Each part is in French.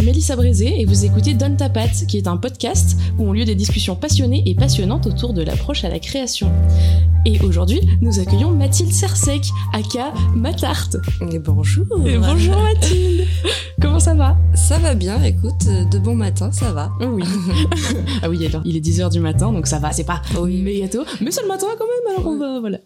Ici Mélissa Brézé et vous écoutez Donne ta patte, qui est un podcast où ont lieu des discussions passionnées et passionnantes autour de l'approche à la création. Et aujourd'hui, nous accueillons Mathilde Sersec, aka Matarte. Et bonjour. Et bonjour Mathilde. Comment ça va Ça va bien, écoute, de bon matin, ça va. Oui. ah oui, alors, il est 10h du matin, donc ça va, c'est pas Oui. méga tôt, mais c'est le matin quand même, alors on va, voilà.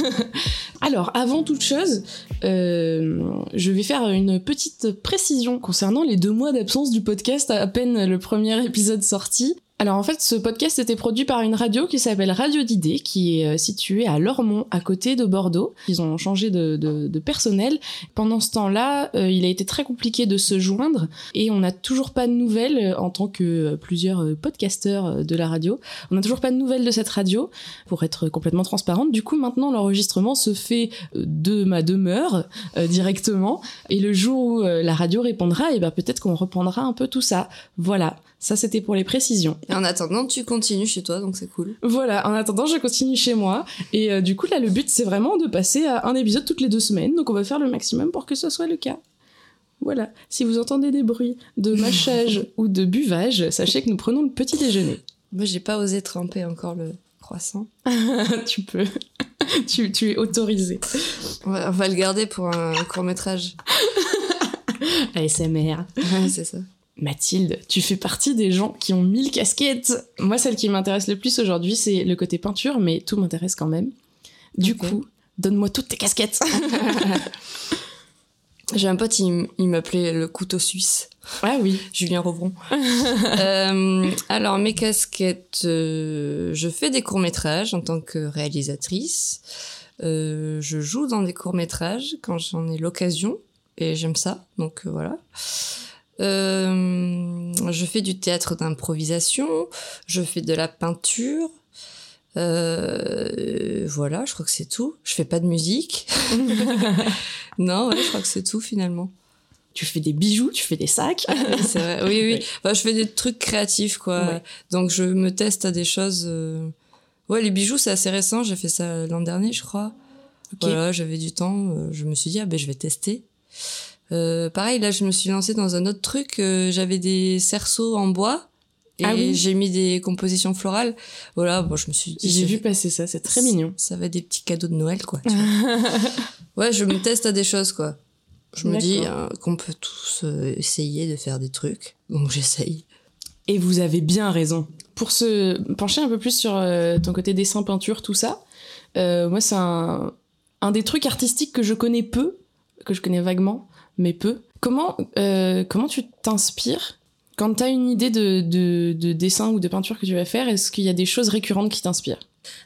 alors, avant toute chose, euh, je vais faire une petite précision concernant les deux mois d'absence du podcast à peine le premier épisode sorti. Alors en fait, ce podcast était produit par une radio qui s'appelle Radio d'idées, qui est euh, située à Lormont, à côté de Bordeaux. Ils ont changé de, de- de personnel. Pendant ce temps-là, euh, il a été très compliqué de se joindre et on n'a toujours pas de nouvelles euh, en tant que plusieurs podcasteurs de la radio. On n'a toujours pas de nouvelles de cette radio, pour être complètement transparente. Du coup, maintenant, l'enregistrement se fait de ma demeure directement. Et le jour où la radio répondra, et ben peut-être qu'on reprendra un peu tout ça. Voilà, ça c'était pour les précisions. Et en attendant, tu continues chez toi, donc c'est cool. Voilà, en attendant, je continue chez moi. Et euh, du coup, là, le but, c'est vraiment de passer à un épisode toutes les deux semaines. Donc, on va faire le maximum pour que ce soit le cas. Voilà. Si vous entendez des bruits de mâchage ou de buvage, sachez que nous prenons le petit déjeuner. Moi, j'ai pas osé tremper encore le croissant. tu peux. tu, tu es autorisé. On va, on va le garder pour un court métrage. ASMR. Ouais, c'est ça. Mathilde, tu fais partie des gens qui ont mille casquettes. Moi, celle qui m'intéresse le plus aujourd'hui, c'est le côté peinture, mais tout m'intéresse quand même. Du coup, donne-moi toutes tes casquettes. J'ai un pote, il, il m'appelait le couteau suisse. ah oui. Julien Rovron. Euh, alors, mes casquettes, euh, je fais des courts-métrages en tant que réalisatrice. Euh, je joue dans des courts-métrages quand j'en ai l'occasion et j'aime ça, donc voilà. Euh, je fais du théâtre d'improvisation, je fais de la peinture. Euh, voilà, je crois que c'est tout. Je fais pas de musique. non, ouais, je crois que c'est tout finalement. Tu fais des bijoux, tu fais des sacs. Vrai. Oui, oui. Enfin, je fais des trucs créatifs, quoi. Ouais. Donc, je me teste à des choses. euh, Ouais, les bijoux, c'est assez récent. J'ai fait ça l'an dernier, je crois. Voilà, j'avais du temps. euh, Je me suis dit, ah ben, je vais tester. Euh, pareil, là, je me suis lancée dans un autre truc. euh, J'avais des cerceaux en bois. Et Ah oui. j'ai mis des compositions florales. Voilà, bon, je me suis dit. J'ai vu passer ça, c'est très mignon. Ça va être des petits cadeaux de Noël, quoi. tu vois. ouais, je me teste à des choses, quoi. Je me dis euh, qu'on peut tous euh, essayer de faire des trucs. Donc, j'essaye. Et vous avez bien raison. Pour se pencher un peu plus sur euh, ton côté dessin, peinture, tout ça, euh, moi, c'est un, un des trucs artistiques que je connais peu, que je connais vaguement, mais peu. Comment, euh, comment tu t'inspires quand tu as une idée de, de, de dessin ou de peinture que tu vas faire Est-ce qu'il y a des choses récurrentes qui t'inspirent?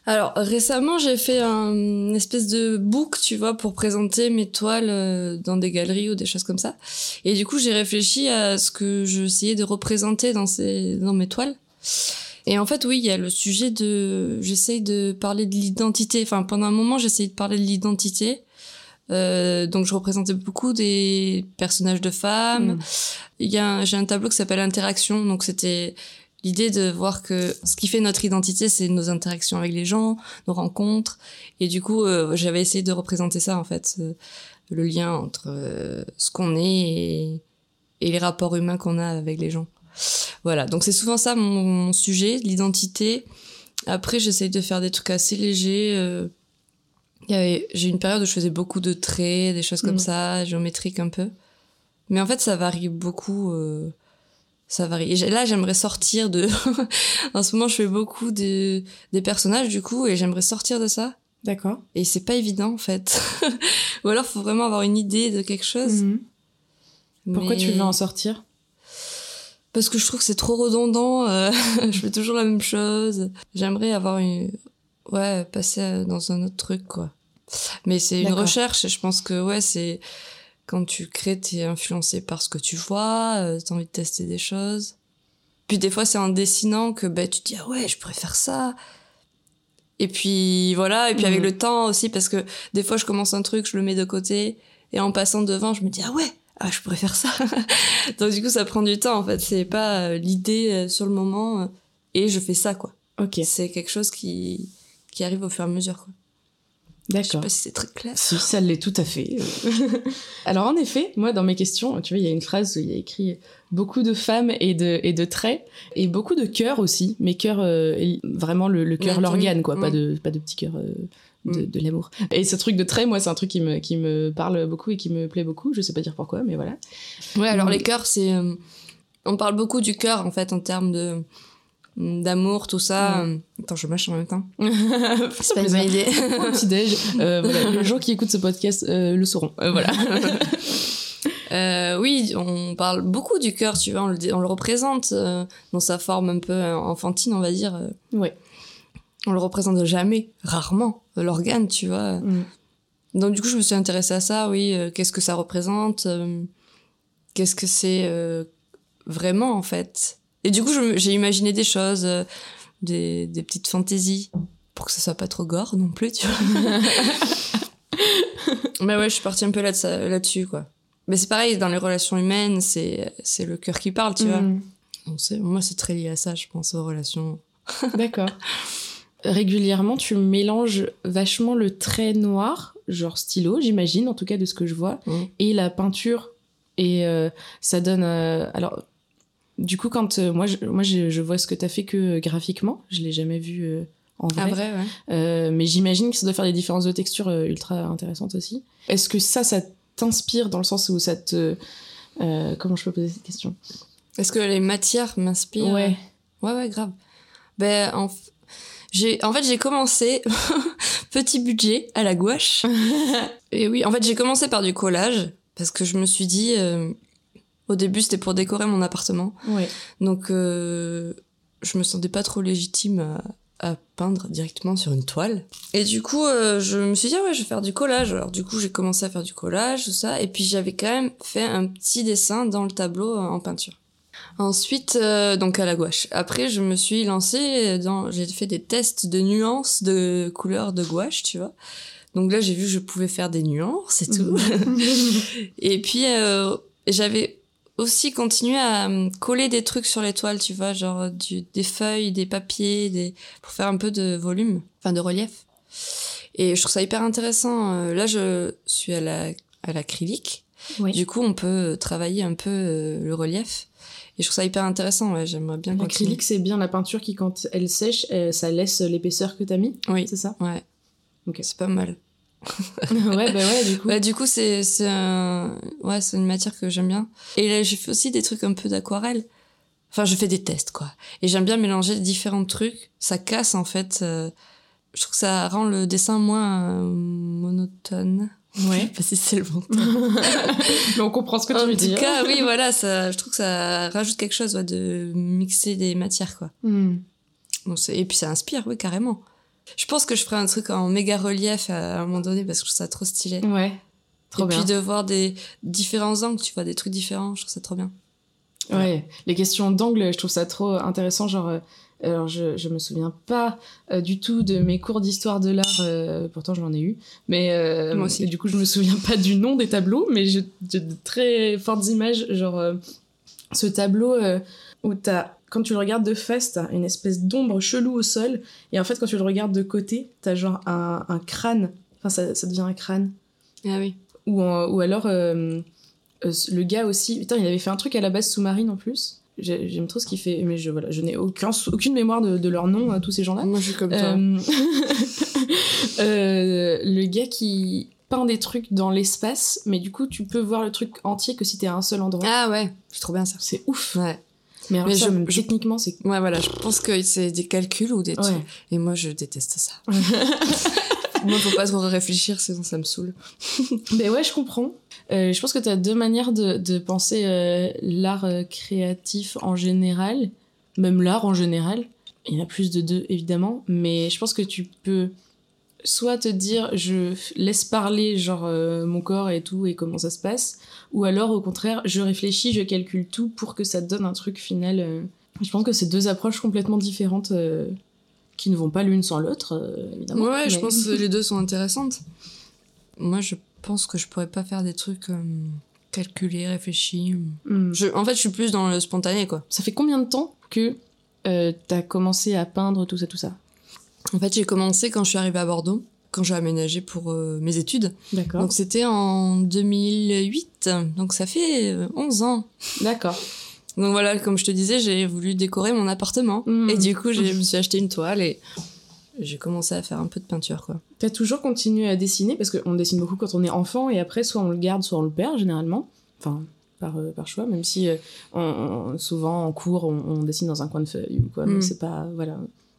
Alors récemment j'ai fait un une espèce de book, tu vois, pour présenter mes toiles euh, dans des galeries ou des choses comme ça. Et du coup j'ai réfléchi à ce que j'essayais de représenter dans ces dans mes toiles. Et en fait oui il y a le sujet de j'essaye de parler de l'identité. Enfin pendant un moment j'essayais de parler de l'identité. Euh, donc je représentais beaucoup des personnages de femmes. Mm. Il y a un- j'ai un tableau qui s'appelle Interaction. Donc c'était l'idée de voir que ce qui fait notre identité, c'est nos interactions avec les gens, nos rencontres. Et du coup, euh, j'avais essayé de représenter ça, en fait, euh, le lien entre euh, ce qu'on est et, et les rapports humains qu'on a avec les gens. Voilà, donc c'est souvent ça mon, mon sujet, l'identité. Après, j'essaye de faire des trucs assez légers. euh, il y avait- J'ai une période où je faisais beaucoup de traits, des choses comme Mhm. ça, géométriques un peu. Mais en fait, ça varie beaucoup. euh, ça varie. Et là, j'aimerais sortir de. en ce moment, je fais beaucoup de, des personnages, du coup, et j'aimerais sortir de ça. D'accord. Et c'est pas évident, en fait. Ou alors, faut vraiment avoir une idée de quelque chose. Mhm. Pourquoi tu veux en sortir? Parce que je trouve que c'est trop redondant. euh, je fais toujours la même chose. J'aimerais avoir une. Ouais, passer à- dans un autre truc, quoi. Mais c'est une recherche, et je pense que, ouais, c'est. Quand tu crées, t'es influencé par ce que tu vois, euh, t'as envie de tester des choses. Puis des fois, c'est en dessinant que ben, tu te dis, ah ouais, je pourrais faire ça. Et puis voilà, et puis avec Mhm. le temps aussi, parce que des fois, je commence un truc, je le mets de côté, et en passant devant, je me dis, ah ouais, ah, je pourrais faire ça. Donc du coup, ça prend du temps, en fait. C'est pas euh, l'idée euh, sur le moment, euh, et je fais ça, quoi. Ok. C'est quelque chose qui, qui arrive au fur et à mesure, quoi. Je sais D'accord. pas si c'est très clair. Si, ça l'est tout à fait. Alors en effet, moi dans mes questions, tu vois, il y a une phrase où il y a écrit beaucoup de femmes et de, et de traits, et beaucoup de cœurs aussi, mais cœur, euh, vraiment le, le cœur, l'organe, quoi, pas, de, pas de petit cœur euh, de, Mm. de l'amour. Et ce truc de traits, moi, c'est un truc qui me, qui me parle beaucoup et qui me plaît beaucoup, je sais pas dire pourquoi, mais voilà. Ouais, alors Mm. les cœurs, c'est. euh, on parle beaucoup du cœur, en fait, en termes de d'amour, tout ça. Attends, je mâche en même temps. C'est pas une bonne idée. Le petit déj, euh, voilà, les gens qui écoutent ce podcast euh, le sauront. Euh, voilà. Euh, oui, on parle beaucoup du cœur, tu vois, on le, on le représente euh, dans sa forme un peu euh, enfantine, on va dire. Ouais. On le représente jamais, rarement, l'organe, tu vois. Mm. Donc du coup, je me suis intéressée à ça, oui. Qu'est-ce que ça représente Qu'est-ce que c'est euh, vraiment, en fait? Et du coup, j'ai imaginé des choses, euh, des, des petites fantaisies, pour que ça soit pas trop gore non plus, tu vois. Mais ouais, je suis partie un peu là là-dessus, quoi. Mais c'est pareil, dans les relations humaines, c'est c'est le cœur qui parle, tu vois. Mm. On sait, moi, c'est très lié à ça, je pense, aux relations. D'accord. Régulièrement, tu mélanges vachement le trait noir, genre stylo, j'imagine, en tout cas de ce que je vois, Mhm. et la peinture. Et euh, ça donne. euh, alors, du coup, quand euh, moi, je, moi je, je vois ce que tu as fait que euh, graphiquement, je l'ai jamais vu euh, en vrai. Ah, vrai, ouais. Euh, mais j'imagine que ça doit faire des différences de texture ultra intéressantes aussi. Est-ce que ça, ça t'inspire dans le sens où ça te. comment je peux poser cette question? Est-ce que les matières m'inspirent? Ouais. Ouais, ouais, grave. Ben, en, j'ai, en fait, j'ai commencé petit budget à la gouache. Et oui, en fait, j'ai commencé par du collage parce que je me suis dit, au début, c'était pour décorer mon appartement. Ouais. Donc, euh, je me sentais pas trop légitime à, à peindre directement sur une toile. Et du coup, euh, je me suis dit, ah ouais, je vais faire du collage. Alors, du coup, j'ai commencé à faire du collage, tout ça. Et puis, j'avais quand même fait un petit dessin dans le tableau euh, en peinture. Ensuite, euh, donc à la gouache. Après, je me suis lancée dans, j'ai fait des tests de nuances de couleurs de gouache, tu vois. Donc là, j'ai vu que je pouvais faire des nuances et tout. et puis, euh, j'avais aussi continué à euh, coller des trucs sur les toiles, tu vois, genre du, des feuilles, des papiers, des, pour faire un peu de volume, enfin de relief. Et je trouve ça hyper intéressant. Euh, Là, je suis à la, à l'acrylique. Oui. Du coup, on peut travailler un peu euh, le relief. Et je trouve ça hyper intéressant, ouais, j'aimerais bien continuer. L'acrylique, c'est bien la peinture qui, quand elle sèche, euh, ça laisse l'épaisseur que t'as mis, Oui, c'est ça? Ouais. Ok. C'est pas mal. Ouais, bah ouais, du coup. Ouais, du coup, c'est c'est un... ouais, c'est une matière que j'aime bien. Et là, j'ai fait aussi des trucs un peu d'aquarelle. Enfin, je fais des tests, quoi. Et j'aime bien mélanger différents trucs. Ça casse, en fait. euh, Je trouve que ça rend le dessin moins euh, monotone. Je sais Ouais. pas si c'est le bon terme. Mais on comprend ce que tu En veux tout dire. cas, oui, voilà, ça, je trouve que ça rajoute quelque chose, ouais, de mixer des matières, quoi. Hmm. Bon, c'est- et puis ça inspire, oui, carrément. Je pense que je ferai un truc en méga relief à un moment donné parce que je trouve ça trop stylé. Ouais. Trop et bien. puis de voir des différents angles, tu vois, des trucs différents, je trouve ça trop bien. Ouais. Les questions d'angle, je trouve ça trop intéressant. Genre, euh, alors je, je me souviens pas euh, du tout de mes cours d'histoire de l'art, euh, pourtant j'en ai eu. Mais euh, Moi aussi. et du coup, je me souviens pas du nom des tableaux, mais j'ai de très fortes images. Genre, ce tableau où t'as. Quand tu le regardes de face, t'as une espèce d'ombre chelou au sol. Et en fait, quand tu le regardes de côté, t'as genre un, un crâne. Enfin, ça, ça devient un crâne. Ah oui. Ou, en- ou alors, euh, euh, le gars aussi. Putain, il avait fait un truc à la base sous-marine en plus. J'ai- J'aime trop ce qu'il fait, mais je, voilà, je n'ai aucun, aucune mémoire de, de leur nom, tous ces gens-là. Moi, je suis comme toi. Euh, le gars qui peint des trucs dans l'espace, mais du coup, tu peux voir le truc entier que si t'es à un seul endroit. Ah ouais, c'est trop bien ça. C'est ouf. Ouais. Mais, alors Mais ça, je- même je- techniquement, c'est. Ouais, voilà, je pense que c'est des calculs ou des Ouais. trucs. Et moi, je déteste ça. moi, faut pas trop réfléchir, sinon ça me saoule. Mais ouais, je comprends. Euh, je pense que tu as deux manières de, de penser euh, l'art euh, créatif en général, même l'art en général. Il y en a plus de deux, évidemment, mais je pense que tu peux soit te dire je laisse parler genre euh, mon corps et tout et comment ça se passe, ou alors au contraire je réfléchis, je calcule tout pour que ça te donne un truc final. euh. Je pense que c'est deux approches complètement différentes euh, qui ne vont pas l'une sans l'autre, évidemment. Ouais, je pense que les deux sont intéressantes. Moi, je pense que je pourrais pas faire des trucs calculés, réfléchis. Hmm. Je, en fait, je suis plus dans le spontané, quoi. Ça fait combien de temps que t'as commencé à peindre tout ça, tout ça? En fait, j'ai commencé quand je suis arrivée à Bordeaux. quand j'ai aménagé pour euh, mes études. D'accord. Donc c'était en 2008, donc ça fait euh, 11 ans. D'accord. Donc voilà, comme je te disais, j'ai voulu décorer mon appartement. Mhm. Et du coup, je me suis acheté une toile et j'ai commencé à faire un peu de peinture, quoi. T'as toujours continué à dessiner? Parce qu'on dessine beaucoup quand on est enfant et après soit on le garde, soit on le perd généralement. Enfin, par, euh, par choix, même si euh, on- on- souvent en cours on, on dessine dans un coin de feuille ou quoi, mais Mm. c'est pas. Voilà.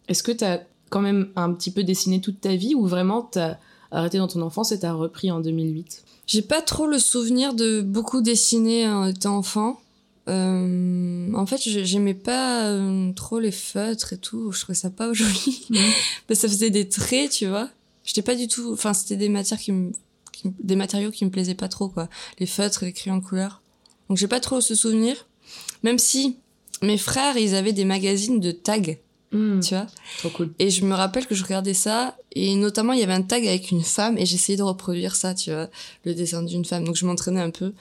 Est-ce que t'as quand même un petit peu dessiné toute ta vie ou vraiment t'as arrêté dans ton enfance et t'as repris en 2008 J'ai pas trop le souvenir de beaucoup dessiner en étant enfant. Euh, en fait, j'ai- j'aimais pas euh, trop les feutres et tout. Je trouvais ça pas joli. Que ça faisait des traits, tu vois. J'étais pas du tout. Enfin, c'était des matières qui me, qui me- des matériaux qui me plaisaient pas trop, quoi. Les feutres et les crayons de couleur. Donc, j'ai pas trop ce souvenir. Même si mes frères, ils avaient des magazines de tags, Mm. tu vois. Trop cool. Et je me rappelle que je regardais ça, et notamment il y avait un tag avec une femme, et j'essayais de reproduire ça, tu vois, le dessin d'une femme. Donc je m'entraînais un peu.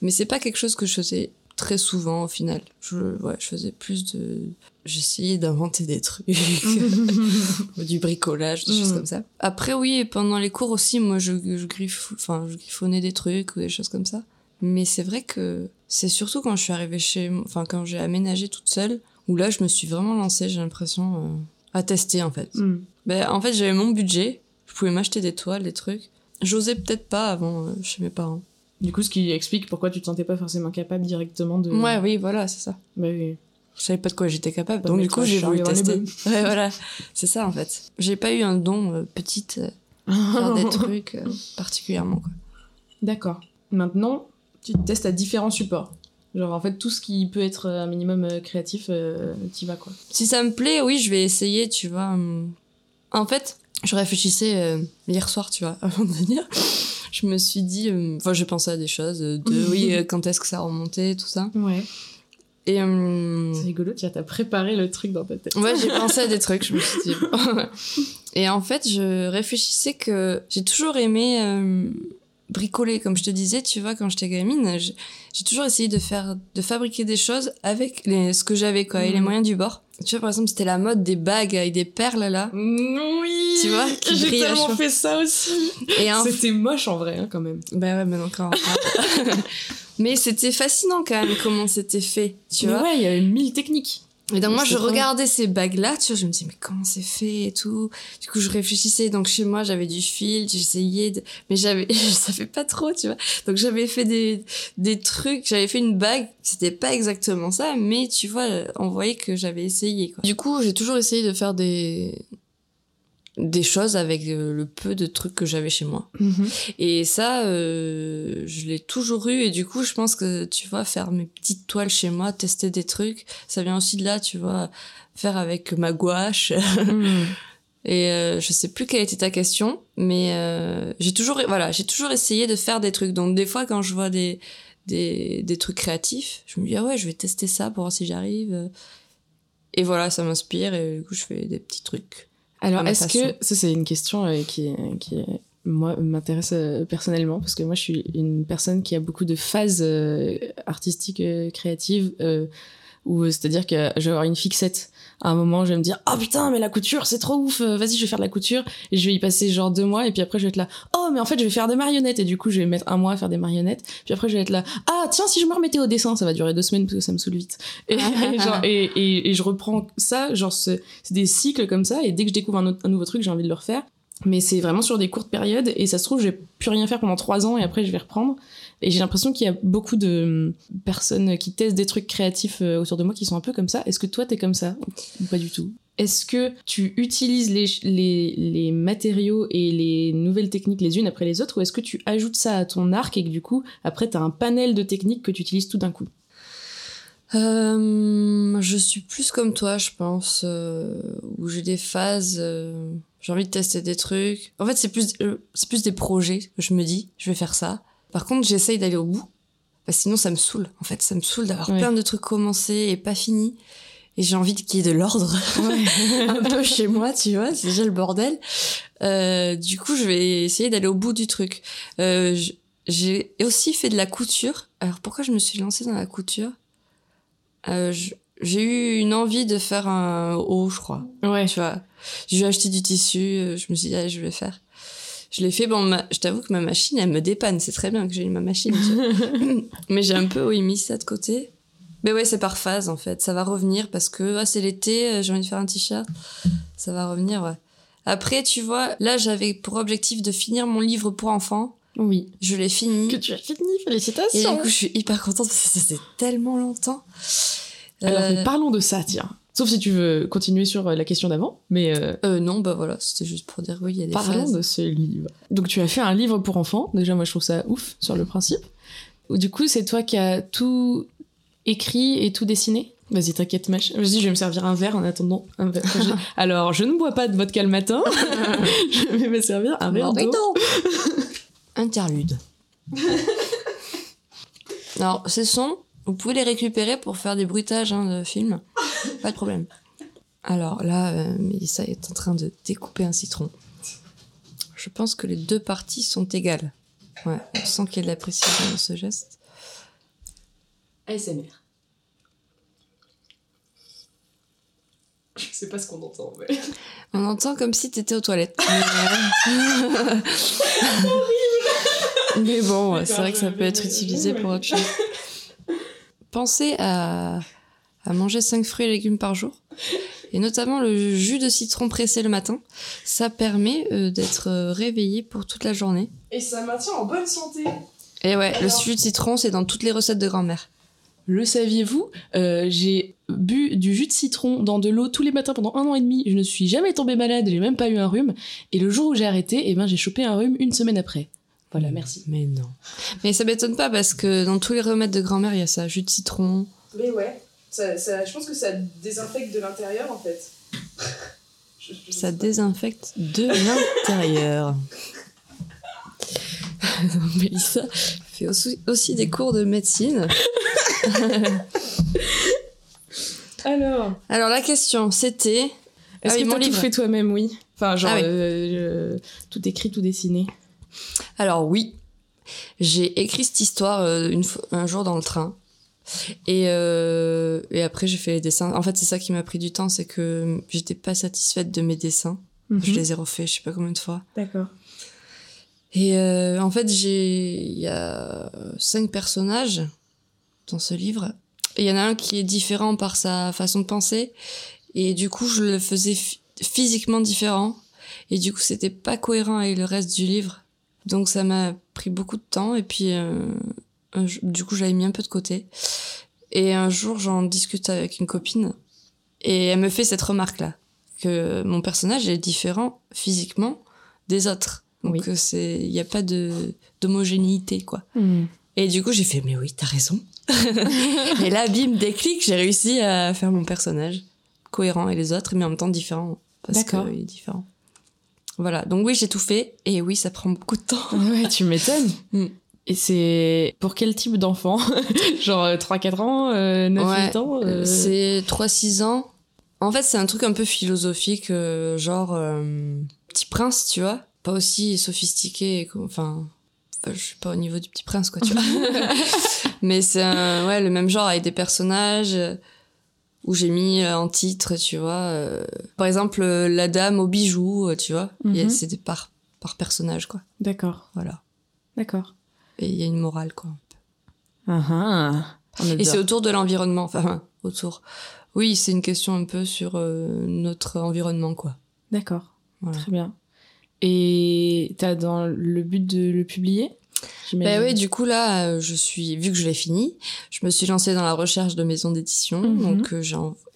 Mais c'est pas quelque chose que je faisais très souvent au final. Je, ouais, je faisais plus de. J'essayais d'inventer des trucs, du bricolage, des choses Mhm. comme ça. Après, oui, pendant les cours aussi, moi je, je, griffe, enfin, je griffonnais des trucs ou des choses comme ça. Mais c'est vrai que c'est surtout quand je suis arrivée chez enfin, quand j'ai aménagé toute seule, où là je me suis vraiment lancée, j'ai l'impression, euh, à tester en fait. Mm. Ben, en fait, j'avais mon budget. Je pouvais m'acheter des toiles, des trucs. J'osais peut-être pas avant euh, chez mes parents. Du coup, ce qui explique pourquoi tu te sentais pas forcément capable directement de. Ouais, oui, voilà, c'est ça. Bah oui. Je savais pas de quoi j'étais capable. Bah, donc, du coup, j'ai voulu tester. Ouais, voilà. C'est ça, en fait. J'ai pas eu un don euh, petite, euh, faire des trucs particulièrement, quoi. D'accord. Maintenant, tu te testes à différents supports. Genre, en fait, tout ce qui peut être un minimum euh, créatif, euh, t'y vas, quoi. Si ça me plaît, oui, je vais essayer, tu vois. hum. En fait, je réfléchissais euh, hier soir, tu vois, avant de venir. Je me suis dit, hum, enfin, j'ai pensé à des choses, euh, de oui, euh, quand est-ce que ça remontait, tout ça. Ouais. Et hum, C'est rigolo, tu t'as préparé le truc dans ta tête. Ouais, j'ai pensé à des trucs, je me suis dit. Et en fait, je réfléchissais que j'ai toujours aimé euh, bricoler, comme je te disais, tu vois, quand j'étais gamine, j'ai toujours essayé de faire, de fabriquer des choses avec les, ce que j'avais, quoi, et les Mhm. moyens du bord. Tu vois, par exemple, c'était la mode des bagues avec des perles, là. Oui Tu vois, qui J'ai tellement fait ça aussi C'était moche, en vrai, hein, quand même. bah ouais, mais encore. mais c'était fascinant, quand même, comment c'était fait, tu Mais vois. ouais, il y a mille techniques. Et donc moi je regardais ces bagues là, tu vois, je me disais mais comment c'est fait et tout. Du coup je réfléchissais donc chez moi j'avais du fil, j'essayais de... mais j'avais je savais pas trop, tu vois. Donc j'avais fait des des trucs, j'avais fait une bague, c'était pas exactement ça, mais tu vois on voyait que j'avais essayé quoi. Du coup, j'ai toujours essayé de faire des des choses avec euh, le peu de trucs que j'avais chez moi. Et ça, euh, je l'ai toujours eu. Et du coup, je pense que, tu vois, faire mes petites toiles chez moi, tester des trucs, ça vient aussi de là, tu vois, faire avec ma gouache. Mhm. Et euh, je sais plus quelle était ta question, mais euh, j'ai toujours, voilà, j'ai toujours essayé de faire des trucs. Donc des fois, quand je vois des des, des trucs créatifs, je me dis ah ouais, je vais tester ça pour voir si j'arrive. Et voilà, ça m'inspire et du coup, je fais des petits trucs. Alors, est-ce que ça c'est une question euh, qui, qui moi m'intéresse euh, personnellement parce que moi je suis une personne qui a beaucoup de phases euh, artistiques créatives où c'est-à-dire que je vais avoir une fixette. À un moment, je vais me dire oh putain mais la couture c'est trop ouf, euh, vas-y je vais faire de la couture. Et je vais y passer genre deux mois et puis après je vais être là oh mais en fait je vais faire des marionnettes. Et du coup je vais mettre un mois à faire des marionnettes. Puis après je vais être là ah tiens si je me remettais au dessin ça va durer deux semaines parce que ça me saoule vite. Et, et genre, et, et, et je reprends ça genre c'est c'est des cycles comme ça et dès que je découvre un, autre- un nouveau truc j'ai envie de le refaire. Mais c'est vraiment sur des courtes périodes et ça se trouve je vais plus rien faire pendant trois ans et après je vais reprendre et j'ai l'impression qu'il y a beaucoup de personnes qui testent des trucs créatifs euh, autour de moi qui sont un peu comme ça est-ce que toi t'es comme ça ou pas du tout? Est-ce que tu utilises les, matériaux et les nouvelles techniques les unes après les autres ou est-ce que tu ajoutes ça à ton arc et que du coup après t'as un panel de techniques que tu utilises tout d'un coup? Euh, je suis plus comme toi, je pense, euh, où j'ai des phases, j'ai envie de tester des trucs. En fait, c'est plus, c'est plus des projets que je me dis, je vais faire ça. Par contre, j'essaye d'aller au bout, parce que sinon ça me saoule. En fait, ça me saoule d'avoir Ouais. plein de trucs commencés et pas finis. Et j'ai envie qu'il y ait de l'ordre un peu chez moi, tu vois, c'est déjà le bordel. Euh, du coup, je vais essayer d'aller au bout du truc. Euh, j'ai aussi fait de la couture. Alors pourquoi je me suis lancée dans la couture? Euh, je- J'ai eu une envie de faire un haut, je crois. ouais Tu vois, j'ai acheté du tissu, euh, je me suis dit, allez, je vais faire. Je l'ai fait, bon, ma- je t'avoue que ma machine, elle me dépanne. C'est très bien que j'ai ma machine. Mais j'ai un peu, oui, mis ça de côté. Mais ouais, c'est par phase, en fait. Ça va revenir parce que ah, c'est l'été, euh, j'ai envie de faire un t-shirt. Ça va revenir, ouais. Après, tu vois, là, j'avais pour objectif de finir mon livre pour enfants. Oui. Je l'ai fini. Que tu as fini, Et du félicitations. coup, je suis hyper contente parce que ça faisait tellement longtemps. Alors, Euh, parlons de ça, tiens. Sauf si tu veux continuer sur euh, la question d'avant, mais euh, euh, non, bah voilà, c'était juste pour dire oui, il y a des parlons phases. de ce livre. Donc, tu as fait un livre pour enfants. Déjà, moi, je trouve ça ouf sur le principe. Du coup, c'est toi qui as tout écrit et tout dessiné? Vas-y, t'inquiète, mach. Vas-y, je vais me servir un verre en attendant. Un verre. Alors, je ne bois pas de vodka le matin. je vais me servir un verre d'eau. Interlude. Alors, ces sons, vous pouvez les récupérer pour faire des bruitages hein, de films. Pas de problème. Alors là, euh, Mélissa est en train de découper un citron. Je pense que les deux parties sont égales. Ouais, on sent qu'il y a de la précision dans ce geste. ASMR. Je sais pas ce qu'on entend, mais... On entend comme si t'étais aux toilettes. Mais, euh, Mais bon, c'est vrai que ça peut être utilisé pour autre chose. Pensez à, à manger 5 fruits et légumes par jour. Et notamment le jus de citron pressé le matin. Ça permet euh, d'être euh, réveillé pour toute la journée. Et ça maintient en bonne santé. Et ouais, le jus de citron, c'est dans toutes les recettes de grand-mère. Le saviez-vous? Euh, J'ai bu du jus de citron dans de l'eau tous les matins pendant un an et demi. Je ne suis jamais tombée malade, j'ai même pas eu un rhume. Et le jour où j'ai arrêté, eh ben, j'ai chopé un rhume une semaine après. Voilà, merci. Mais non. Mais ça m'étonne pas parce que dans tous les remèdes de grand-mère, il y a ça. Jus de citron. Mais ouais, ça, ça- je pense que ça désinfecte de l'intérieur en fait. Je- je sais Ça désinfecte de l'intérieur. Mélissa fait aussi, aussi des cours de médecine. Alors, Alors la question, c'était... est-ce Ah oui, que mon livre. fait toi-même, oui Enfin, genre, Ah oui. euh, euh, tout écrit, tout dessiné. Alors oui, j'ai écrit cette histoire euh, une fois- un jour dans le train. Et, euh, et après j'ai fait les dessins. En fait c'est ça qui m'a pris du temps, c'est que j'étais pas satisfaite de mes dessins. Je Mhm. les ai refaits je sais pas combien de fois. D'accord. Et euh, en fait, j'ai il y a cinq personnages dans ce livre. Il y en a un qui est différent par sa façon de penser. Et du coup, je le faisais phy- physiquement différent. Et du coup, c'était pas cohérent avec le reste du livre. Donc ça m'a pris beaucoup de temps. Et puis, euh, du coup, j'avais mis un peu de côté. Et un jour, j'en discute avec une copine. Et elle me fait cette remarque-là. Que mon personnage est différent physiquement des autres. Donc Oui. euh, c'est, il n'y a pas de d'homogénéité quoi. Hmm. Et du coup j'ai fait mais oui t'as raison. et là bim déclic j'ai réussi à faire mon personnage cohérent et les autres mais en même temps différent parce qu'il est différent. Voilà donc oui j'ai tout fait et oui ça prend beaucoup de temps. Ouais, tu m'étonnes. Hmm. Et c'est pour quel type d'enfant Genre euh, 3-4 ans, euh, 9-8 Ouais, ans euh, C'est 3-6 ans. En fait, c'est un truc un peu philosophique, euh, genre euh, Petit Prince, tu vois. Pas aussi sophistiqué, enfin, enfin, je suis pas au niveau du Petit Prince, quoi, tu vois. Mais c'est ouais, le même genre avec des personnages euh, où j'ai mis euh, en titre, tu vois. euh, par exemple, euh, la dame aux bijoux, euh, tu vois. Mhm. C'est par, par personnage, quoi. D'accord, Voilà. d'accord. Et il y a une morale, quoi. Ah ah. On Et adore. c'est autour de l'environnement, enfin, autour. Oui, c'est une question un peu sur euh, notre environnement, quoi. D'accord, Voilà. très bien. Et t'as dans le but de le publier Bah oui, du coup là, euh, je suis, vu que je l'ai fini, je me suis lancée dans la recherche de maisons d'édition. Mhm. Donc euh,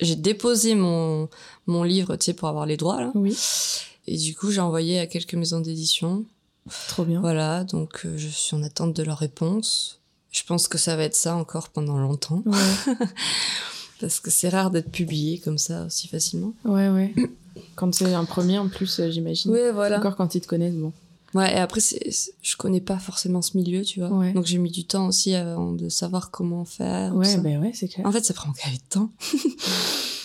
j'ai déposé mon mon livre, tu sais, pour avoir les droits là. Oui, Et du coup, j'ai envoyé à quelques maisons d'édition. Trop bien. Voilà, donc euh, je suis en attente de leur réponse. Je pense que ça va être ça encore pendant longtemps, Ouais, parce que c'est rare d'être publié comme ça aussi facilement. ouais, ouais. Quand c'est un premier en plus, euh, j'imagine. Oui, voilà. Encore quand ils te connaissent, bon. Ouais, et après, je connais pas forcément ce milieu, tu vois. Ouais. Donc j'ai mis du temps aussi avant de savoir comment faire. Ouais, ça. bah ouais, c'est clair. En fait, ça prend quand même de temps.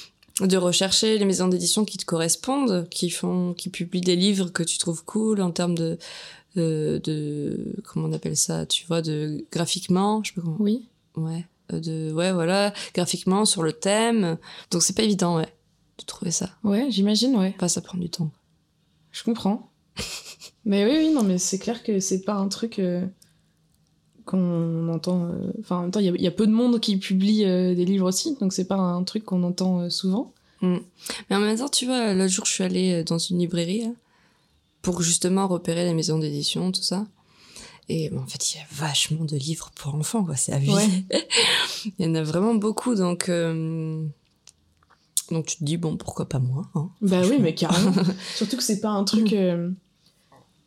de rechercher les maisons d'édition qui te correspondent, qui font, qui publient des livres que tu trouves cool en termes de, de, de- comment on appelle ça, tu vois, de graphiquement, je sais pas comment. Oui, Ouais, euh, de, ouais, voilà, graphiquement sur le thème. Donc c'est pas évident, ouais, de trouver ça. ouais, j'imagine, ouais. Pas, ça prend du temps. Je comprends. Mais oui, oui, non, mais c'est clair que c'est pas un truc euh, qu'on entend. euh, Enfin, en même temps, il y, a- il y a peu de monde qui publie euh, des livres aussi, donc c'est pas un truc qu'on entend euh, souvent. Mais en même temps, tu vois, l'autre jour, je suis allée dans une librairie là, pour justement repérer les maisons d'édition, tout ça. Et en fait, il y a vachement de livres pour enfants, quoi. C'est à vie. Ouais. il y en a vraiment beaucoup, donc. euh, Donc tu te dis, bon, pourquoi pas moi hein Bah oui, mais carrément. Surtout que c'est pas un truc. euh,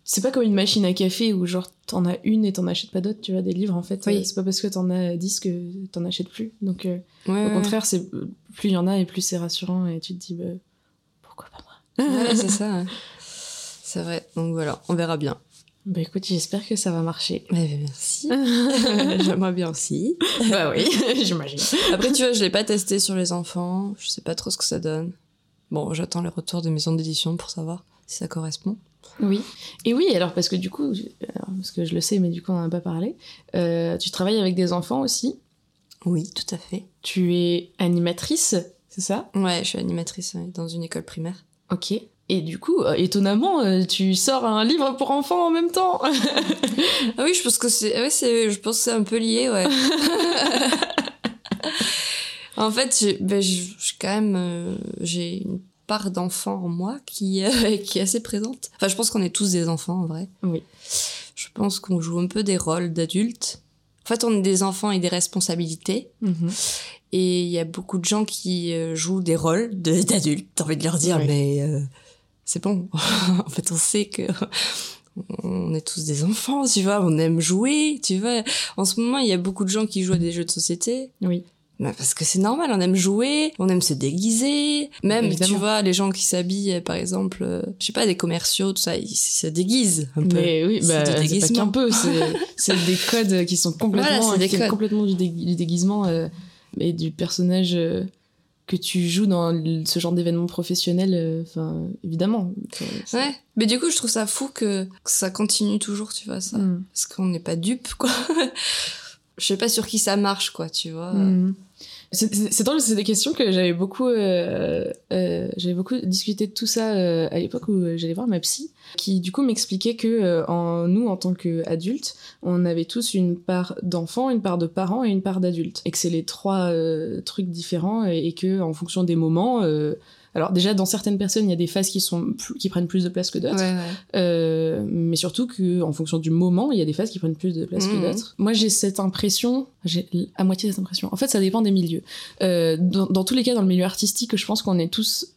C'est pas comme une machine à café où genre t'en as une et t'en achètes pas d'autres, tu vois, des livres en fait. Oui. euh, c'est pas parce que t'en as 10 que t'en achètes plus. Donc euh, Ouais, au contraire, c'est plus il y en a et plus c'est rassurant et tu te dis bah, pourquoi pas moi? Ouais, c'est ça. C'est vrai. Donc voilà, on verra bien. Bah écoute, j'espère que ça va marcher. Ouais, merci. J'aimerais bien aussi. bah oui, j'imagine. Après, tu vois, je l'ai pas testé sur les enfants. Je sais pas trop ce que ça donne. Bon, j'attends les retours des maisons d'édition pour savoir si ça correspond. Oui. Et oui, alors parce que du coup, alors, parce que je le sais, mais du coup on en a pas parlé, euh, tu travailles avec des enfants aussi? Oui, tout à fait. Tu es animatrice, c'est ça? Ouais, je suis animatrice ouais, dans une école primaire. Ok. Et du coup, euh, étonnamment, euh, tu sors un livre pour enfants en même temps. Ah oui, je pense que c'est, ouais, c'est, je pense que c'est un peu lié, ouais. en fait, j'ai, ben, quand même, euh, j'ai une part d'enfant en moi qui, euh, qui est assez présente. Enfin, je pense qu'on est tous des enfants, en vrai. Oui. Je pense qu'on joue un peu des rôles d'adultes. En fait, on est des enfants avec des responsabilités. Mhm. Et il y a beaucoup de gens qui euh, jouent des rôles de- d'adultes. T'as envie de leur dire, Oui. mais euh, c'est bon. en fait, on sait que on est tous des enfants, tu vois. On aime jouer, tu vois. En ce moment, il y a beaucoup de gens qui jouent à des jeux de société. Oui. Bah, parce que c'est normal, on aime jouer, on aime se déguiser. Même, Évidemment. tu vois, les gens qui s'habillent, par exemple, euh, je sais pas, des commerciaux, tout ça, ils se déguisent un peu. Mais oui, bah, c'est pas qu'un peu, c'est des codes qui sont complètement, Voilà, des qui codes. complètement du, dé- du déguisement euh, et du personnage euh, que tu joues dans ce genre d'événement professionnel. euh, Enfin, évidemment. Ouais. Mais du coup, je trouve ça fou que, que ça continue toujours, tu vois, ça. Mm. Parce qu'on n'est pas dupe, quoi. Je sais pas sur qui ça marche, quoi, tu vois. Mm. C'est- drôle, c'est des questions que j'avais beaucoup, euh, euh, j'avais beaucoup discuté de tout ça euh, à l'époque où j'allais voir ma psy, qui du coup m'expliquait que en nous, en tant qu'adultes, on avait tous une part d'enfants, une part de parents et une part d'adultes, et que c'est les trois trucs différents et, et que en fonction des moments, alors déjà dans certaines personnes, il y a des phases qui sont plus- qui prennent plus de place que d'autres. Ouais, ouais. Euh, mais surtout que en fonction du moment, il y a des phases qui prennent plus de place que Mhm. d'autres. Moi, j'ai cette impression, j'ai à moitié cette impression. En fait, ça dépend des milieux. Euh, dans, dans tous les cas, dans le milieu artistique, je pense qu'on est tous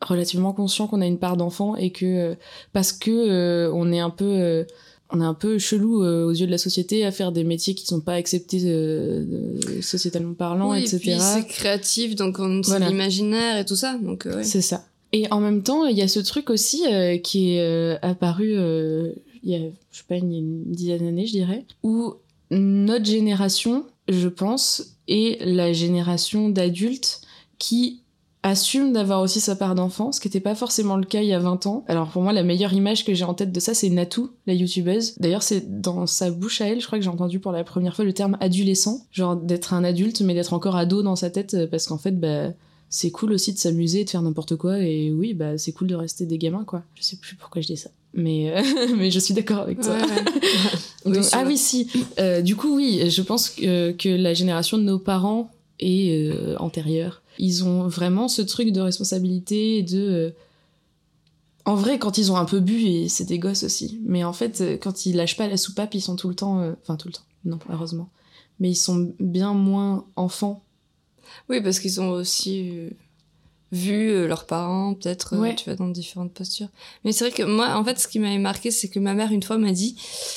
relativement conscients qu'on a une part d'enfant et que euh, parce que euh, on est un peu on est un peu chelou euh, aux yeux de la société à faire des métiers qui sont pas acceptés euh, sociétalement parlant, Oui, et etc. puis c'est créatif, donc on c'est Voilà. l'imaginaire et tout ça, donc euh, ouais. C'est ça. Et en même temps, il y a ce truc aussi euh, qui est euh, apparu euh, il y a, je sais pas, une, une dizaine d'années, je dirais, où notre génération, je pense, est la génération d'adultes qui assume d'avoir aussi sa part d'enfant, ce qui n'était pas forcément le cas il y a 20 ans. Alors pour moi, la meilleure image que j'ai en tête de ça, c'est Natou, la youtubeuse. D'ailleurs, c'est dans sa bouche à elle, je crois que j'ai entendu pour la première fois le terme adolescent, genre d'être un adulte mais d'être encore ado dans sa tête, euh, parce qu'en fait, bah, c'est cool aussi de s'amuser et de faire n'importe quoi, et oui, bah, c'est cool de rester des gamins, quoi. Je sais plus pourquoi je dis ça. Mais, euh, mais je suis d'accord avec toi. Ouais, ouais. Donc, Oui, c'est ah oui, si. Euh, du coup, oui, je pense que, que la génération de nos parents et euh, antérieure, ils ont vraiment ce truc de responsabilité et de. euh, En vrai, quand ils ont un peu bu, et c'est des gosses aussi. Mais en fait, euh, quand ils lâchent pas la soupape, ils sont tout le temps. euh, Enfin, tout le temps. Non, heureusement. Mais ils sont bien moins enfants. Oui, parce qu'ils ont aussi vu leurs parents, peut-être, Ouais. tu vois, dans différentes postures. Mais c'est vrai que moi, en fait, ce qui m'avait marqué, c'est que ma mère, une fois, m'a dit,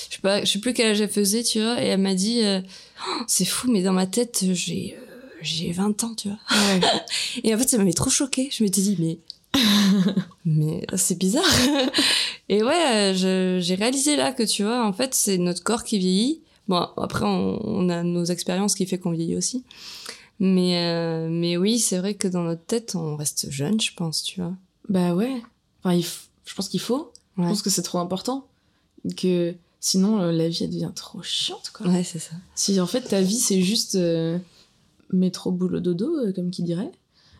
je sais pas, je sais plus quel âge elle faisait, tu vois, et elle m'a dit, euh, Oh, c'est fou, mais dans ma tête, j'ai, j'ai 20 ans, tu vois. Et en fait, ça m'avait trop choqué. Je m'étais dit, mais. mais c'est bizarre. Et ouais, euh, j'ai réalisé là que, tu vois, en fait, c'est notre corps qui vieillit. Bon, après, on, on a nos expériences qui fait qu'on vieillit aussi. Mais, euh, mais oui, c'est vrai que dans notre tête, on reste jeune, je pense, tu vois. Bah ouais. Enfin, il je pense qu'il faut. Je pense que c'est trop important. Que sinon, euh, la vie, elle devient trop chiante, quoi. ouais c'est ça. Si en fait ta vie c'est juste euh, métro boulot dodo euh, comme qui dirait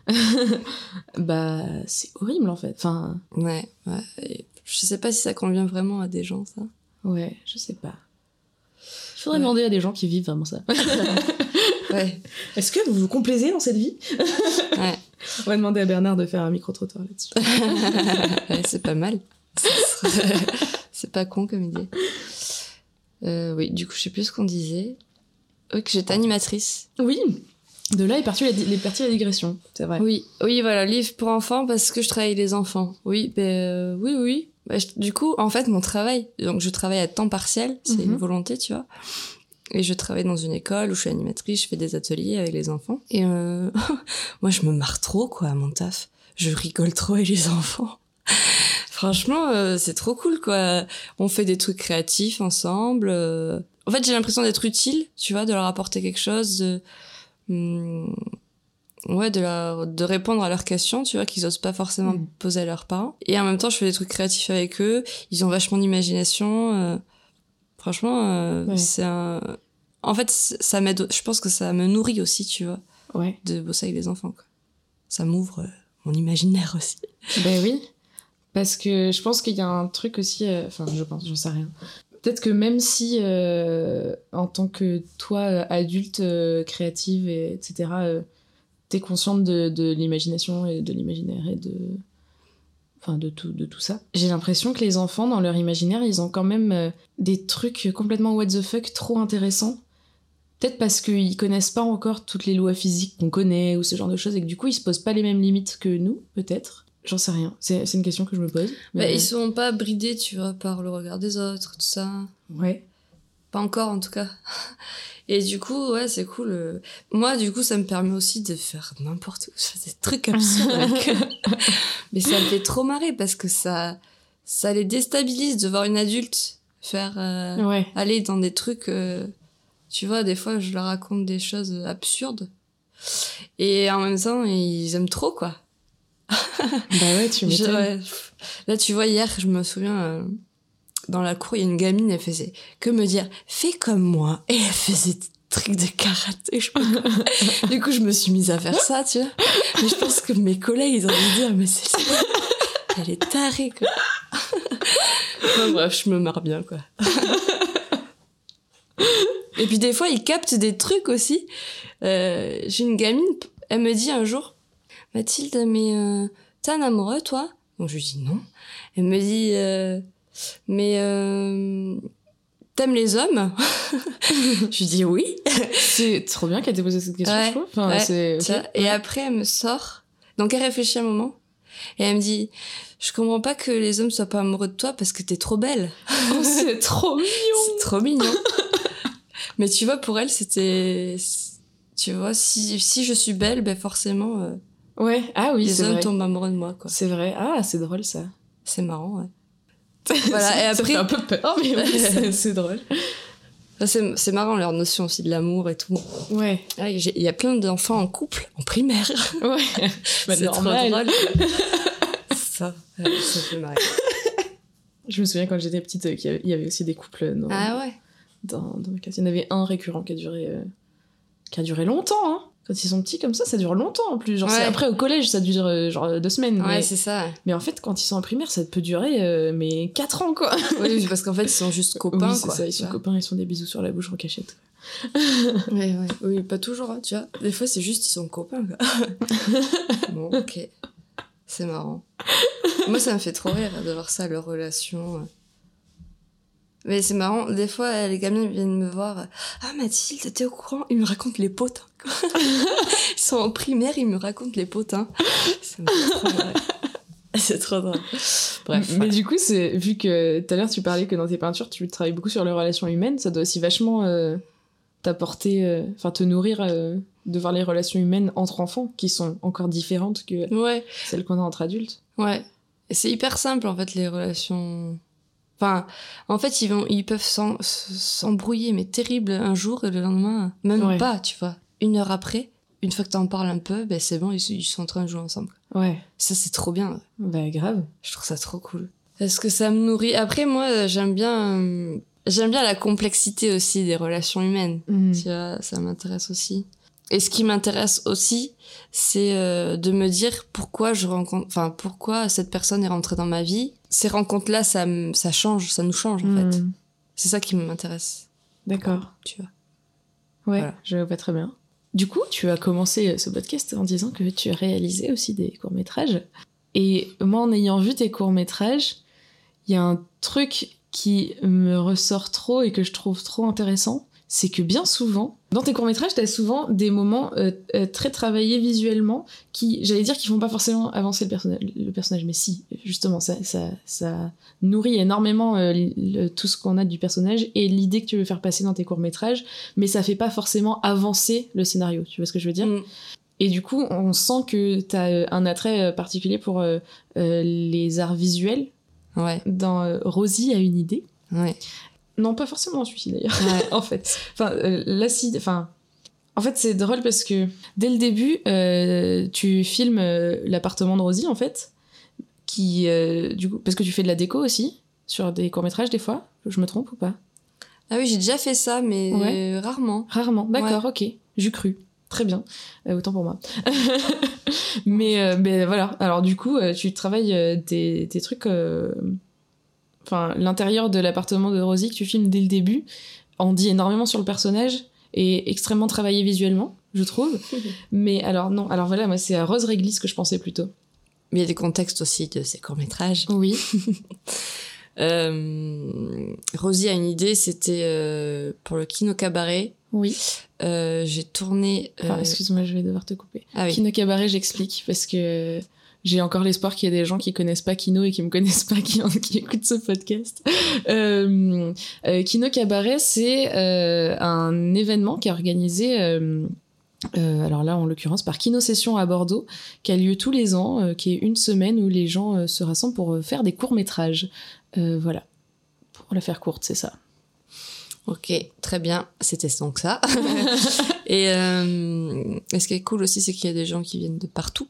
bah, c'est horrible en fait. Enfin, Ouais, ouais. Et je sais pas si ça convient vraiment à des gens, ça. ouais, je sais pas. Il faudrait Ouais. demander à des gens qui vivent vraiment ça. Ouais, Est-ce que vous vous complaisez dans cette vie ouais. On va demander à Bernard de faire un micro-trottoir là-dessus. Ouais, c'est pas mal. C'est pas con comme idée. Euh, oui, du coup, je sais plus ce qu'on disait. Oui, que j'étais animatrice. Oui, de là est partie la, est partie la digression, c'est vrai. Oui, oui, voilà, livre pour enfants parce que je travaille avec les enfants. Oui, ben euh, oui, oui. Bah, je- du coup, en fait, mon travail, donc je travaille à temps partiel, c'est Mhm. une volonté, tu vois. Et je travaille dans une école où je suis animatrice, je fais des ateliers avec les enfants. Et euh, moi, je me marre trop, quoi, à mon taf. Je rigole trop avec les enfants. Franchement, euh, c'est trop cool, quoi. On fait des trucs créatifs ensemble. euh. En fait, j'ai l'impression d'être utile, tu vois, de leur apporter quelque chose, de... hum, Ouais, de, leur, de répondre à leurs questions, tu vois, qu'ils osent pas forcément Mm. poser à leurs parents. Et en même temps, je fais des trucs créatifs avec eux. Ils ont vachement d'imagination. euh. Franchement, euh, Ouais. c'est un... En fait, ça m'aide... Je pense que ça me nourrit aussi, tu vois, Ouais. de bosser avec les enfants, quoi. Ça m'ouvre euh, mon imaginaire aussi. Ben oui. Parce que je pense qu'il y a un truc aussi. Enfin, je pense, j'en sais rien. Peut-être que même si, euh, en tant que toi, euh, adulte, euh, créative, et, etc., t'es consciente de, de l'imagination et de l'imaginaire et de. Enfin, de tout, de tout ça. J'ai l'impression que les enfants, dans leur imaginaire, ils ont quand même des trucs complètement what the fuck trop intéressants. Peut-être parce qu'ils connaissent pas encore toutes les lois physiques qu'on connaît ou ce genre de choses et que du coup ils se posent pas les mêmes limites que nous, peut-être. J'en sais rien. C'est c'est une question que je me pose. Bah, mais- ils sont pas bridés, tu vois, par le regard des autres, tout ça. Ouais. Pas encore, en tout cas. Et du coup, ouais, c'est cool. euh. Moi, du coup, ça me permet aussi de faire n'importe. Je fais des trucs absurdes avec eux. Mais ça me fait trop marrer parce que ça, ça les déstabilise de voir une adulte faire, euh, Ouais. aller dans des trucs, euh, tu vois, des fois, je leur raconte des choses absurdes. Et en même temps, ils aiment trop, quoi. Bah ouais, tu m'étonnes. ouais. Là, tu vois, hier, je me souviens, euh, dans la cour, il y a une gamine, elle faisait que me dire, fais comme moi. Et elle faisait des trucs de karaté, je. Du coup, je me suis mise à faire ça, tu vois. Mais je pense que mes collègues, ils ont dû dire, mais c'est, elle est tarée, quoi. Enfin, bref, je me marre bien, quoi. Et puis, des fois, ils captent des trucs aussi. Euh, j'ai une gamine, elle me dit un jour, Mathilde, mais euh, t'es un amoureux, toi? Donc je lui dis non. Elle me dit, euh, mais euh, t'aimes les hommes? Je lui dis oui. C'est trop bien qu'elle t'ait posé cette question, Ouais, je trouve. Enfin, ouais, Et après, elle me sort. Donc elle réfléchit un moment. Et elle me dit, je comprends pas que les hommes soient pas amoureux de toi parce que t'es trop belle. Oh, c'est trop mignon. C'est trop mignon. Mais tu vois, pour elle, c'était... Tu vois, si, si je suis belle, ben forcément, euh, Ouais. Ah oui, les hommes vrai. tombent amoureux de moi, quoi. C'est vrai. Ah, c'est drôle ça. C'est marrant, ouais. Voilà, et Ça après- fait un peu peur, mais c'est- drôle. Ça, C'est marrant leur notion aussi de l'amour et tout. Ouais. Ah, Il y a plein d'enfants en couple, en primaire. Ouais. Bah, c'est trop normal. drôle. ça, ça fait marrer. Je me souviens quand j'étais petite euh, qu'il y avait- il y avait aussi des couples dans, Ah ouais dans, dans. Il y en avait un récurrent qui a duré, euh, qui a duré longtemps. Hein. Quand ils sont petits comme ça, ça dure longtemps en plus. Genre, c'est- Ouais. après, au collège, ça dure euh, genre deux semaines. Ouais, mais, c'est ça. mais en fait, quand ils sont en primaire, ça peut durer euh, mais quatre ans, quoi. Oui, parce qu'en fait, ils sont juste copains, oui, c'est quoi. ça. Ils sont vois. copains, ils sont des bisous sur la bouche en cachette. Ouais, ouais. Oui, pas toujours, hein, tu vois. Des fois, c'est juste ils sont copains, quoi. bon, ok. C'est marrant. Moi, ça me fait trop rire de voir ça, leur relation. Mais c'est marrant, des fois, les gamins viennent me voir. Ah, Mathilde, t'es au courant Ils me racontent les potins. ils sont en primaire, ils me racontent les potins. Trop. C'est trop drôle. Bref. Mais du coup, c'est vu que tout à l'heure tu parlais que dans tes peintures, tu travailles beaucoup sur les relations humaines, ça doit aussi vachement euh, t'apporter, euh, enfin te nourrir euh, de voir les relations humaines entre enfants qui sont encore différentes que Ouais. celles qu'on a entre adultes. Ouais. Et c'est hyper simple, en fait, les relations. Enfin, en fait, ils, vont, ils peuvent s'embrouiller, mais terrible, un jour et le lendemain, même Ouais. pas, tu vois. Une heure après, une fois que t'en parles un peu, ben c'est bon, ils, ils sont en train de jouer ensemble. Ouais, Ça, c'est trop bien. bah grave. Je trouve ça trop cool. Parce que ça me nourrit. Après, moi, euh, j'aime bien. euh, J'aime bien la complexité aussi des relations humaines. Mhm. Tu vois, ça m'intéresse aussi. Et ce qui m'intéresse aussi, c'est euh, de me dire pourquoi je rencontre, enfin pourquoi cette personne est rentrée dans ma vie. Ces rencontres-là, ça, ça change, ça nous change en fait. Hmm. C'est ça qui m'intéresse. D'accord. Tu vois. Ouais, Voilà. je vois pas très bien. Du coup, tu as commencé ce podcast en disant que tu réalisais aussi des courts-métrages. Et moi, en ayant vu tes courts-métrages, il y a un truc qui me ressort trop et que je trouve trop intéressant. C'est que bien souvent, dans tes courts-métrages, t'as souvent des moments euh, euh, très travaillés visuellement qui, j'allais dire, qui font pas forcément avancer le, personnage, le personnage, mais si, justement, ça, ça, ça nourrit énormément euh, le- tout ce qu'on a du personnage et l'idée que tu veux faire passer dans tes courts-métrages mais ça fait pas forcément avancer le scénario, tu vois ce que je veux dire? Mm. Et du coup, on sent que tu as un attrait particulier pour les arts visuels. Ouais, Dans Rosie a une idée. ouais, Non, pas forcément dans celui-ci d'ailleurs, ouais. en fait. Enfin, euh, l'acide, enfin... En fait, c'est drôle parce que dès le début, euh, tu filmes euh, l'appartement de Rosie, en fait, qui, du coup, parce que tu fais de la déco aussi, sur des courts-métrages des fois. Je me trompe ou pas? Ah oui, j'ai déjà fait ça, mais Ouais. rarement. Rarement, d'accord, ok. J'y cru. Très bien. Euh, autant pour moi. mais, euh, mais voilà. Alors du coup, euh, tu travailles tes, tes trucs... Enfin, l'intérieur de l'appartement de Rosie que tu filmes dès le début en dit énormément sur le personnage et extrêmement travaillé visuellement, je trouve. mais alors non, alors voilà, moi c'est à Rose Réglisse que je pensais plutôt. Mais il y a des contextes aussi de ces courts-métrages. Oui. Euh, Rosie a une idée, c'était euh, pour le Kino Cabaret. Oui. Euh, j'ai tourné... Enfin, excuse-moi, je vais devoir te couper. ah oui. Kino Cabaret, j'explique parce que j'ai encore l'espoir qu'il y ait des gens qui connaissent pas Kino et qui me connaissent pas qui, qui écoutent ce podcast. Euh, euh, Kino Cabaret, c'est euh, un événement qui est organisé. euh, alors là, en l'occurrence, par Kino Session à Bordeaux, qui a lieu tous les ans, euh, qui est une semaine où les gens euh, se rassemblent pour faire des courts métrages. voilà, pour la faire courte, c'est ça. Ok, très bien. C'était donc ça. et ce qui est cool aussi, c'est qu'il y a des gens qui viennent de partout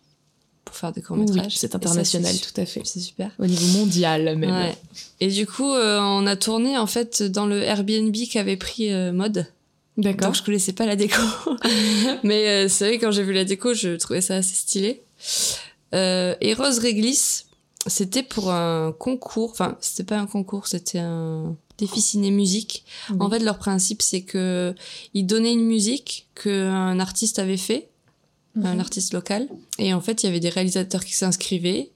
pour faire des Oui, courts-métrages. c'est ça, international, tout à fait. C'est super. Au niveau mondial même. Ouais. Et du coup, euh, on a tourné en fait dans le Airbnb qu'avait pris euh, Mode. D'accord. Donc je connaissais pas la déco. Mais euh, c'est vrai, quand j'ai vu la déco, je trouvais ça assez stylé. Euh, et Rose Réglisse, c'était pour un concours. Enfin, c'était pas un concours, c'était un défi ciné-musique. En fait, leur principe, c'est que ils donnaient une musique qu'un artiste avait fait, un Mhm. artiste local. Et en fait, il y avait des réalisateurs qui s'inscrivaient.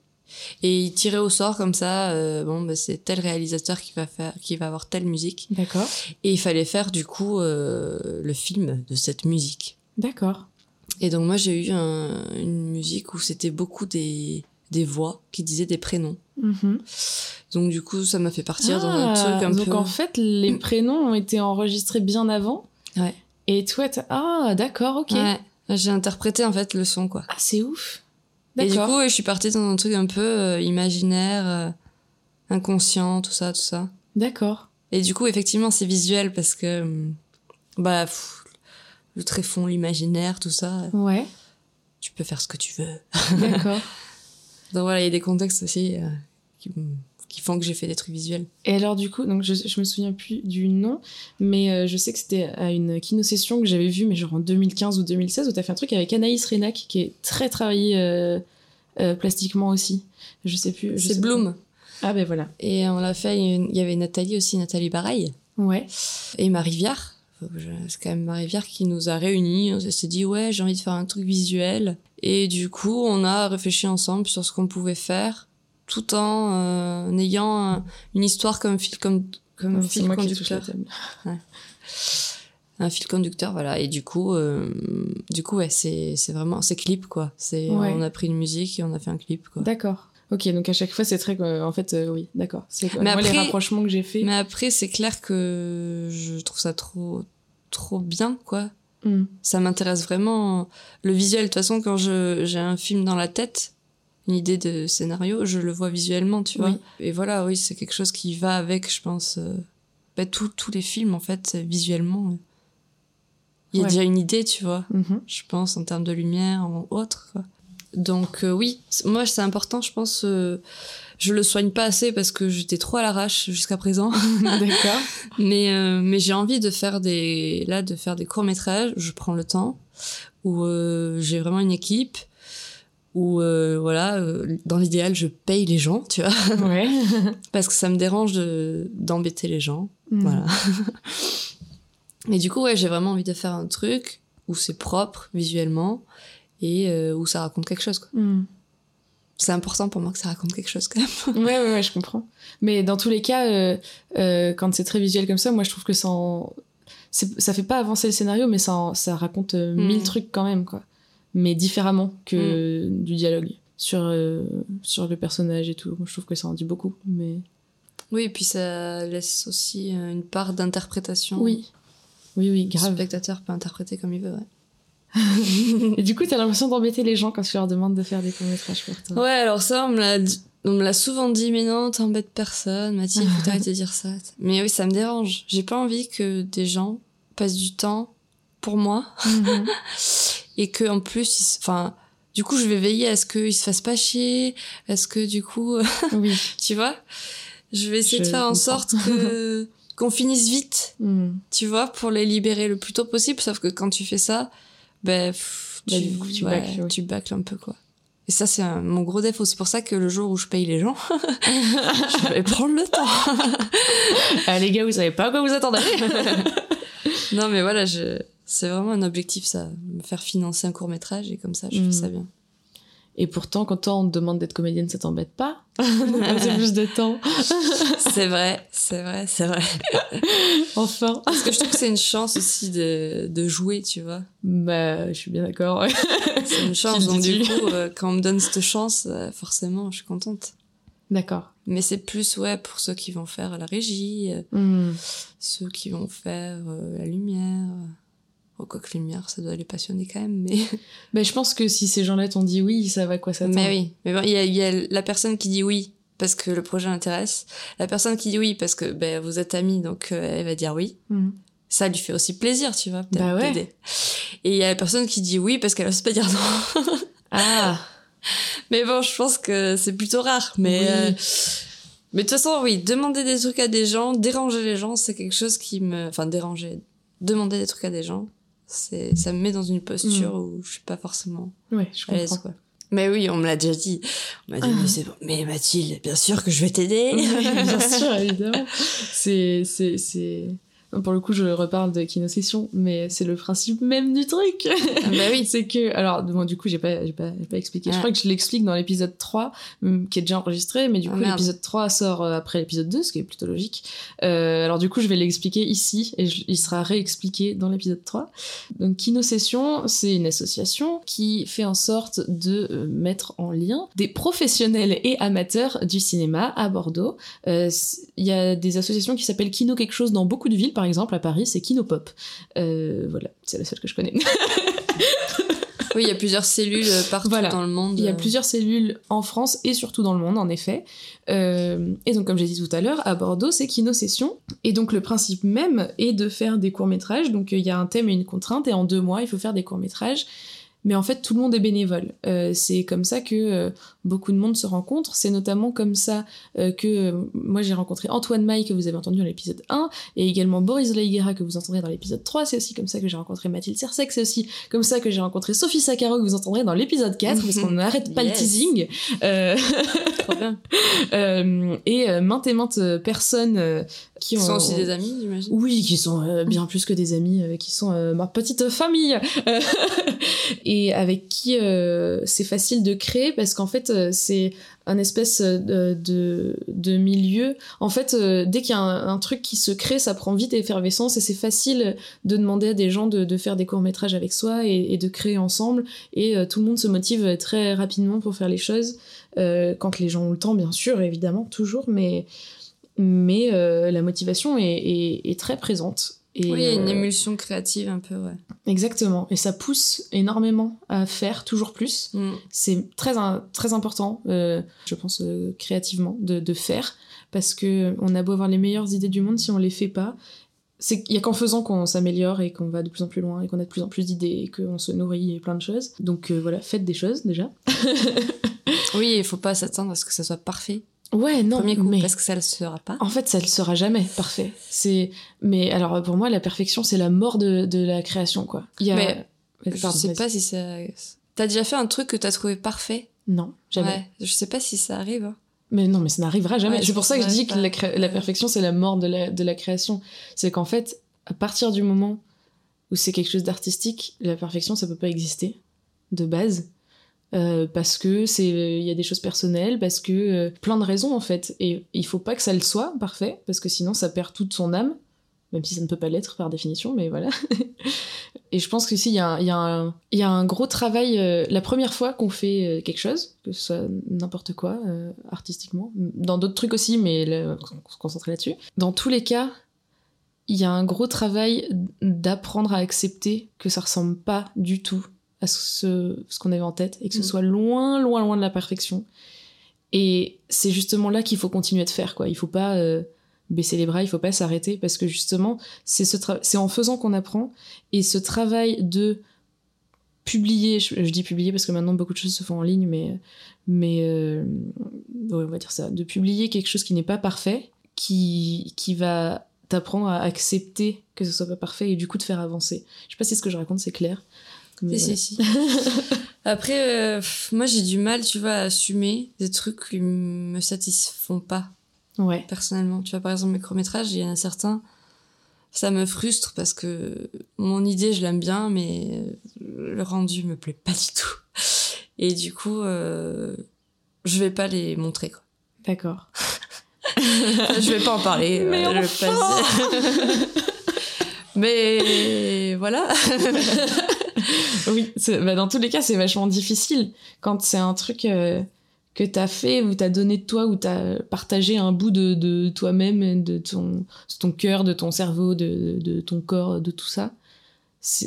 Et ils tiraient au sort comme ça, euh, bon, bah, c'est tel réalisateur qui va faire, qui va avoir telle musique. D'accord. Et il fallait faire du coup euh, le film de cette musique. D'accord. Et donc moi j'ai eu un- une musique où c'était beaucoup des, des voix qui disaient des prénoms. Mhm. Donc du coup ça m'a fait partir dans un Ah, truc un donc peu... en fait, les prénoms ont été enregistrés bien avant. Ouais. Et toi, ah, d'accord, ok. Ouais, j'ai interprété en fait le son quoi. Ah, c'est ouf. Et du coup je suis partie dans un truc un peu euh, imaginaire, euh, inconscient, tout ça, tout ça. D'accord. Et du coup effectivement c'est visuel parce que hum, bah pff, le tréfonds, l'imaginaire, tout ça, Ouais, tu peux faire ce que tu veux. d'accord. Donc voilà, il y a des contextes aussi euh, qui, qui font que j'ai fait des trucs visuels. Et alors, du coup, donc je, je me souviens plus du nom, mais euh, je sais que c'était à une kino-session que j'avais vue, mais genre en 2015 ou 2016, où t'as fait un truc avec Anaïs Renac, qui est très travaillé euh, euh, plastiquement aussi. Je sais plus. C'est Bloom. plus. Ah, ben voilà. Et on l'a fait, il y avait Nathalie aussi, Nathalie Baraille, Ouais. et Marie Viard. C'est quand même Marie Viard qui nous a réunis. On s'est dit, ouais, j'ai envie de faire un truc visuel. Et du coup, on a réfléchi ensemble sur ce qu'on pouvait faire, tout en euh, ayant un- une histoire comme fil, comme, comme Ouais, C'est fil conducteur. un fil conducteur voilà et du coup euh, du coup ouais c'est c'est vraiment c'est clip quoi c'est Ouais. on a pris une musique et on a fait un clip quoi D'accord. Ok, donc à chaque fois, c'est très. euh, en fait, euh, oui, d'accord. C'est Mais moi les après- rapprochements que j'ai fait. mais après c'est clair que je trouve ça trop trop bien quoi Hmm. ça m'intéresse vraiment le visuel de toute façon quand je j'ai un film dans la tête une idée de scénario je le vois visuellement tu vois Oui. et voilà oui c'est quelque chose qui va avec je pense euh, bah, tous tous les films en fait visuellement il y a Ouais. déjà une idée tu vois Mhm. je pense, en termes de lumière ou autre. Quoi. Donc euh, oui, moi c'est important, je pense. euh, je le soigne pas assez parce que j'étais trop à l'arrache jusqu'à présent, D'accord. mais euh, mais j'ai envie de faire des là de faire des courts métrages. Je prends le temps où euh, j'ai vraiment une équipe, où euh, voilà, euh, dans l'idéal, je paye les gens, tu vois, Ouais. parce que ça me dérange de d'embêter les gens. Mm. Voilà. Et du coup, ouais, j'ai vraiment envie de faire un truc où c'est propre visuellement et euh, où ça raconte quelque chose. quoi. Mm. C'est important pour moi que ça raconte quelque chose quand même. Ouais, ouais, ouais, je comprends. Mais dans tous les cas, euh, euh, quand c'est très visuel comme ça, moi je trouve que ça en... ça fait pas avancer le scénario, mais ça, en- ça raconte euh, Mm. mille trucs quand même, quoi. Mais différemment que du dialogue sur, euh, sur le personnage et tout. Je trouve que ça en dit beaucoup. Mais Oui, et puis ça laisse aussi euh, une part d'interprétation. oui, oui, oui, Le grave. spectateur peut interpréter comme il veut, ouais. Et du coup, t'as l'impression d'embêter les gens quand tu leur demandes de faire des courts-métrages pour toi. Ouais, alors ça, on me l'a on me l'a souvent dit, mais non, t'embêtes personne, Mathilde, faut arrêter de dire ça. Mais oui, ça me dérange. J'ai pas envie que des gens passent du temps pour moi Mhm. et que en plus, enfin, du coup, je vais veiller à ce qu'ils se fassent pas chier, à ce que du coup, oui. tu vois, je vais essayer Je de faire en sorte que qu'on finisse vite, Mm. tu vois, pour les libérer le plus tôt possible. Sauf que quand tu fais ça, ben, pff, Bah, tu, coup, tu ouais, bâcles, tu bâcles un peu, quoi. Et ça, c'est mon gros défaut. C'est pour ça que le jour où je paye les gens, je vais prendre le temps. Ah, les gars, vous savez pas à quoi vous attendez non, mais voilà, je... c'est vraiment un objectif, ça. Me faire financer un court métrage et comme ça, je Mm. fais ça bien. Et pourtant, quand toi, on te demande d'être comédienne, ça t'embête pas passer plus de temps. c'est vrai, c'est vrai, c'est vrai. Enfin. Parce que je trouve que c'est une chance aussi de, de jouer, tu vois. Bah, je suis bien d'accord. C'est une chance. Donc, du coup, euh, quand on me donne cette chance, euh, forcément, je suis contente. D'accord. Mais c'est plus, ouais, pour ceux qui vont faire la régie, euh, Hmm. ceux qui vont faire euh, la lumière. Oh, quoi que lumière, ça doit les passionner quand même, mais... Bah, je pense que si ces gens-là t'ont dit oui, ça va quoi ça mais oui. Mais bon, il y a, y a la personne qui dit oui parce que le projet l'intéresse. La personne qui dit oui parce que ben, vous êtes amis, donc euh, elle va dire oui. Ça lui fait aussi plaisir, tu vois, peut-être Bah ouais. Et il y a la personne qui dit oui parce qu'elle ose pas dire non. Ah. Mais bon, je pense que c'est plutôt rare. Mais, Oui. euh, mais de toute façon, oui, demander des trucs à des gens, déranger les gens, c'est quelque chose qui me... Enfin, déranger, demander des trucs à des gens, c'est ça me met dans une posture où je suis pas forcément Ouais, je à l'aise, quoi. Mais oui, on me l'a déjà dit. On m'a dit, mais c'est bon. Mais Mathilde, bien sûr que je vais t'aider. Bien sûr, évidemment. C'est, c'est, c'est. Pour le coup, je reparle de Kino Session, mais c'est le principe même du truc. Ah bah oui. c'est que, alors, bon, du coup, j'ai pas, j'ai pas, j'ai pas expliqué. Je crois que je l'explique dans l'épisode 3, hum, qui est déjà enregistré, mais du Ah, coup, l'épisode 3 sort euh, après l'épisode 2, ce qui est plutôt logique. Euh, alors, du coup, je vais l'expliquer ici, et je- il sera réexpliqué dans l'épisode 3. Donc, Kino Session, c'est une association qui fait en sorte de euh, mettre en lien des professionnels et amateurs du cinéma à Bordeaux. Euh, Il y a des associations qui s'appellent Kino quelque chose dans beaucoup de villes, par exemple à Paris, c'est Kino Pop. Euh, voilà, c'est la seule que je connais. Oui, il y a plusieurs cellules euh, partout Voilà. dans le monde. Il y a euh. plusieurs cellules en France et surtout dans le monde, en effet. Euh, et donc, comme j'ai dit tout à l'heure, à Bordeaux, c'est Kino Session. Et donc, le principe même est de faire des courts-métrages. Donc, il y a un thème et une contrainte, et en deux mois, il faut faire des courts-métrages. Mais en fait, tout le monde est bénévole. Euh, c'est comme ça que euh, beaucoup de monde se rencontre. C'est notamment comme ça euh, que euh, moi j'ai rencontré Antoine Maille, que vous avez entendu dans l'épisode 1, et également Boris Leiguera, que vous entendrez dans l'épisode 3. C'est aussi comme ça que j'ai rencontré Mathilde Sersec. C'est aussi comme ça que j'ai rencontré Sophie Sakaro, que vous entendrez dans l'épisode 4, parce qu'on n'arrête pas Yes. le teasing. Euh, Trop bien. euh, et euh, maintes et maintes euh, personnes qui ont... sont aussi des amis, j'imagine. Oui, qui sont euh, bien plus que des amis, euh, qui sont euh, ma petite famille, et avec qui c'est facile de créer parce qu'en fait c'est un espèce de, de, de milieu. En fait, dès qu'il y a un, un truc qui se crée, ça prend vite effervescence et c'est facile de demander à des gens de, de faire des courts métrages avec soi et, et de créer ensemble. Et tout le monde se motive très rapidement pour faire les choses quand les gens ont le temps, bien sûr, évidemment, toujours, mais mais euh, la motivation est, est- est très présente. Et, Oui, il y a une euh, émulsion créative un peu, ouais. Exactement. Et ça pousse énormément à faire toujours plus. Mm. C'est très, important, euh, je pense, euh, créativement, de, de faire. Parce que on a beau avoir les meilleures idées du monde, si on les fait pas, c'est qu'il y a qu'en faisant qu'on s'améliore et qu'on va de plus en plus loin et qu'on a de plus en plus d'idées et qu'on se nourrit et plein de choses. Donc voilà, faites des choses déjà. Oui, il faut pas s'attendre à ce que ça soit parfait. Ouais, non, Premier coup, mais... parce que ça le sera pas. En fait, ça ne sera jamais parfait. C'est, mais alors pour moi, la perfection, c'est la mort de, de la création, quoi. Il y a, Mais- je sais pas si ça. T'as déjà fait un truc que t'as trouvé parfait? Non, jamais. Ouais, je sais pas si ça arrive. Hein. Mais non, mais ça n'arrivera jamais. Ouais, c'est pour ça que je dis que la, cré- la perfection, c'est la mort de la, de la création. C'est qu'en fait, à partir du moment où c'est quelque chose d'artistique, la perfection, ça peut pas exister, de base. Euh, parce que c'est il y a des choses personnelles parce que euh, plein de raisons en fait. Et il faut pas que ça le soit parfait parce que sinon ça perd toute son âme. Même si ça ne peut pas l'être par définition mais voilà. Et je pense qu'ici il y, a un- il y, a un- gros travail euh, la première fois qu'on fait quelque chose que ce soit n'importe quoi artistiquement dans d'autres trucs aussi mais là, on se concentre là-dessus. Dans tous les cas il y a un gros travail d'apprendre à accepter que ça ressemble pas du tout à ce, ce qu'on avait en tête et que ce Mm. soit loin, loin, loin de la perfection. Et c'est justement là qu'il faut continuer de faire, quoi. Il faut pas euh, baisser les bras, il faut pas s'arrêter parce que justement, c'est ce c'est en faisant qu'on apprend et ce travail de publier, je, je dis publier parce que maintenant beaucoup de choses se font en ligne, mais mais euh, ouais, on va dire ça, de publier quelque chose qui n'est pas parfait, qui qui va t'apprendre à accepter que ce soit pas parfait et du coup de faire avancer. Je sais pas si ce que je raconte c'est clair. Mais Si, voilà. si, si. Après, euh, moi, j'ai du mal, tu vois, à assumer des trucs qui me satisfont pas, Ouais. personnellement. Tu vois, par exemple, mes courts-métrages, il y en a certains, ça me frustre parce que mon idée, je l'aime bien, mais euh, le rendu me plaît pas du tout. Et du coup, euh, je vais pas les montrer, quoi. D'accord. Je vais pas en parler. Mais dire. Mais voilà. Oui, bah, dans tous les cas, c'est vachement difficile quand c'est un truc euh, que t'as fait, ou t'as donné de toi, ou t'as partagé un bout de, de toi-même, de ton, de ton cœur, de ton cerveau, de, de ton corps, de tout ça,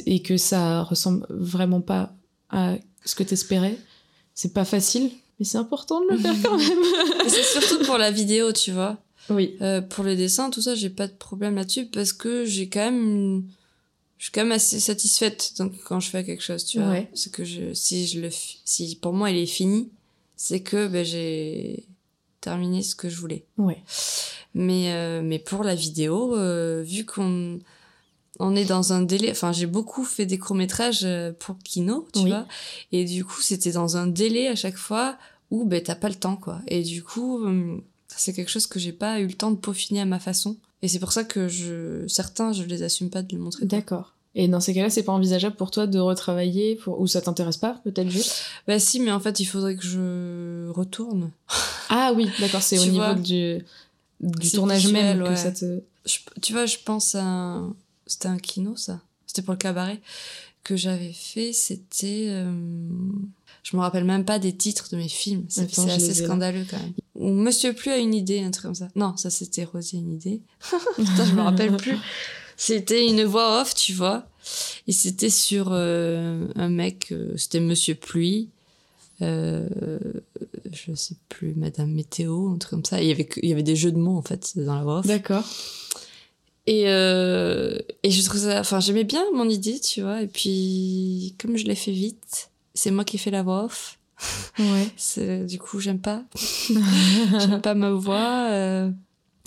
et que ça ressemble vraiment pas à ce que t'espérais. C'est pas facile, mais c'est important de le faire quand même. C'est surtout pour la vidéo, tu vois. Oui. Euh, pour les dessins, tout ça, j'ai pas de problème là-dessus parce que j'ai quand même, une- je suis quand même assez satisfaite donc, quand je fais quelque chose, tu vois. Ouais. C'est que je, si je le, si pour moi il est fini, c'est que ben, j'ai terminé ce que je voulais. Ouais. Mais, euh, mais pour la vidéo, euh, vu qu'on on est dans un délai, enfin j'ai beaucoup fait des courts métrages pour Kino, tu Oui. vois, et du coup c'était dans un délai à chaque fois où ben t'as pas le temps quoi. Et du coup hum, c'est quelque chose que j'ai pas eu le temps de peaufiner à ma façon. Et c'est pour ça que je certains je les assume pas de les montrer. D'accord. Et dans ces cas-là, c'est pas envisageable pour toi de retravailler, pour... ou ça t'intéresse pas, peut-être juste? Bah si, mais en fait il faudrait que je retourne. Ah oui, d'accord, c'est au niveau du, du tournage visuel, même que ouais. ça te... Je- tu vois, je pense à un... C'était un kino, ça. C'était pour le cabaret que j'avais fait. C'était... euh, Je me rappelle même pas des titres de mes films. C'est assez scandaleux quand même. Ou Monsieur Plus a une idée, un truc comme ça. Non, ça c'était Rosé une idée. Putain, je me rappelle plus. C'était une voix off, tu vois. Et c'était sur euh, un mec, euh, c'était Monsieur Pluie. Euh, je sais plus, Madame Météo, un truc comme ça. Il y avait, il y avait des jeux de mots en fait dans la voix off. D'accord. Et, euh, et je trouve ça, enfin, j'aimais bien mon idée, tu vois. Et puis, comme je l'ai fait vite, c'est moi qui ai fait la voix off. Ouais. Du coup, j'aime pas. j'aime pas ma voix. euh.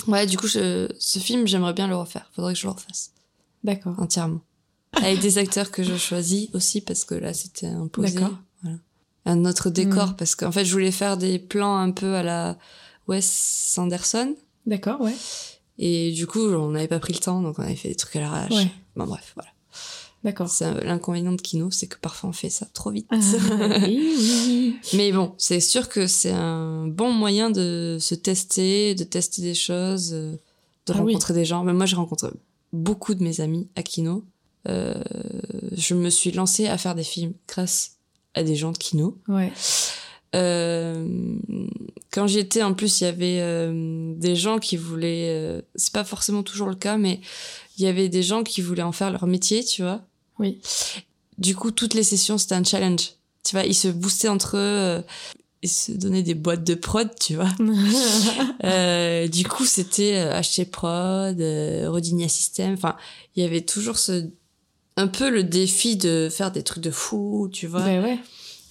Ouais, du coup, je, ce film, j'aimerais bien le refaire. Faudrait que je le refasse D'accord. entièrement. Avec des acteurs que je choisis aussi, parce que là, c'était imposé. D'accord. Voilà. Un autre décor, Mm. parce qu'en fait, je voulais faire des plans un peu à la Wes Anderson. D'accord, ouais. Et du coup, on n'avait pas pris le temps, donc on avait fait des trucs à l'arrache. Ouais. Bon, bref, voilà. D'accord. L'inconvénient de Kino, c'est que parfois on fait ça trop vite. Ah, oui, oui. Mais bon, c'est sûr que c'est un bon moyen de se tester, de tester des choses, euh, de Ah oui. rencontrer des gens. Mais moi, j'ai rencontré beaucoup de mes amis à Kino. Euh, je me suis lancée à faire des films grâce à des gens de Kino. Ouais. Euh, quand j'y étais, en plus, il y avait euh, des gens qui voulaient. euh, c'est pas forcément toujours le cas, mais il y avait des gens qui voulaient en faire leur métier, tu vois. Oui. Du coup, toutes les sessions, c'était un challenge. Tu vois, ils se boostaient entre eux, euh, ils se donnaient des boîtes de prod, tu vois. Euh, du coup, c'était euh, HC Prod, euh, Rodinia System. Enfin, il y avait toujours ce un peu le défi de faire des trucs de fou, tu vois. Bah ouais.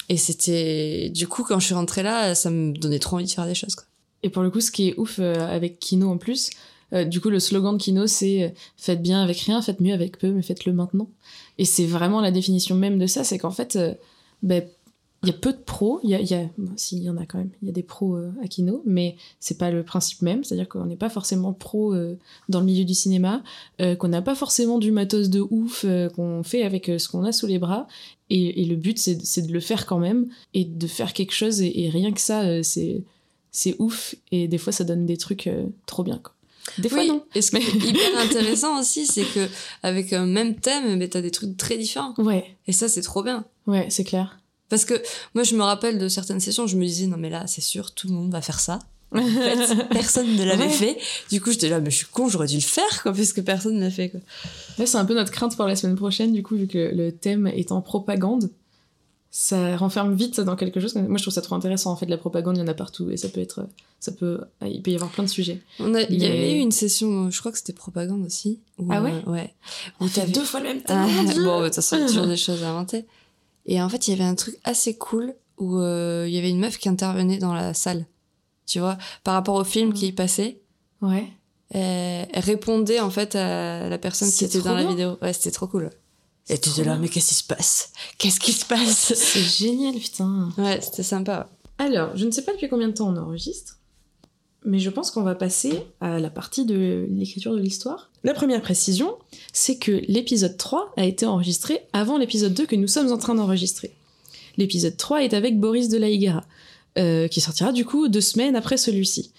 Et c'était du coup quand je suis rentrée là, ça me donnait trop envie de faire des choses quoi. Et pour le coup, ce qui est ouf avec Kino en plus, Euh, du coup, le slogan de Kino, c'est euh, faites bien avec rien, faites mieux avec peu, mais faites-le maintenant. Et c'est vraiment la définition même de ça, c'est qu'en fait, euh, ben, il y a peu de pros, il y a, y en a quand même, il y a des pros à Kino, mais c'est pas le principe même, c'est-à-dire qu'on n'est pas forcément pro dans le milieu du cinéma, qu'on n'a pas forcément du matos de ouf, qu'on fait avec ce qu'on a sous les bras, et, le but c'est de le faire quand même, et de faire quelque chose, et, rien que ça, c'est ouf, et des fois ça donne des trucs trop bien. Des fois Oui, non. Et ce qui est hyper intéressant aussi, c'est que avec un même thème, mais t'as des trucs très différents. Ouais, Et ça, c'est trop bien. ouais, c'est clair. Parce que moi, je me rappelle de certaines sessions, je me disais, non, mais là, c'est sûr, tout le monde va faire ça. En fait, personne ne l'avait Ouais. fait. Du coup, j'étais là, mais je suis con, j'aurais dû le faire, quoi, puisque personne ne l'a fait, quoi. Là, c'est un peu notre crainte pour la semaine prochaine, du coup, vu que le thème est en propagande. Ça renferme vite dans quelque chose. Moi, je trouve ça trop intéressant. En fait, la propagande, il y en a partout. Et ça peut être. Ça peut. Il peut y avoir plein de sujets. On a, il y avait eu une session, je crois que c'était propagande aussi. où, Ah ouais euh, Ouais. On fait deux fois le même thème. Ah, bon, bah, de toute façon, toujours des choses à inventer. Et en fait, il y avait un truc assez cool où euh, il y avait une meuf qui intervenait dans la salle. Tu vois, par rapport au film qui y passait, Ouais. elle, elle répondait en fait à la personne qui était dans la bien. vidéo. Ouais, c'était trop cool. Et tu étais là, mais qu'est-ce qui se passe? Qu'est-ce qui se passe? C'est génial, putain. Ouais, c'était sympa. Alors, je ne sais pas depuis combien de temps on enregistre, mais je pense qu'on va passer à la partie de l'écriture de l'histoire. La première précision, c'est que l'épisode 3 a été enregistré avant l'épisode 2 que nous sommes en train d'enregistrer. L'épisode 3 est avec Boris de la Higuera, euh, qui sortira du coup deux semaines après celui-ci.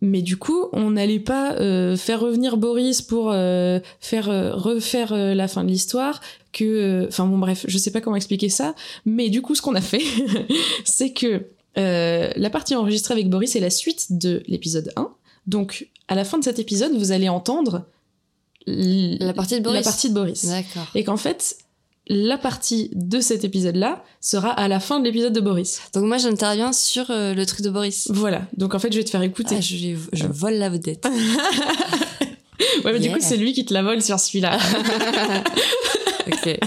Mais du coup, on n'allait pas euh, faire revenir Boris pour euh, faire euh, refaire la fin de l'histoire. Que, euh, enfin bon bref, je sais pas comment expliquer ça. Mais du coup, ce qu'on a fait, c'est que euh, la partie enregistrée avec Boris est la suite de l'épisode 1. Donc, à la fin de cet épisode, vous allez entendre La partie de Boris. La partie de Boris. D'accord. Et qu'en fait, la partie de cet épisode-là sera à la fin de l'épisode de Boris. Donc moi, j'interviens sur euh, le truc de Boris. Voilà. Donc en fait, je vais te faire écouter. Ah, je, je vole la vedette. ouais, mais du coup, c'est lui qui te la vole sur celui-là. ok.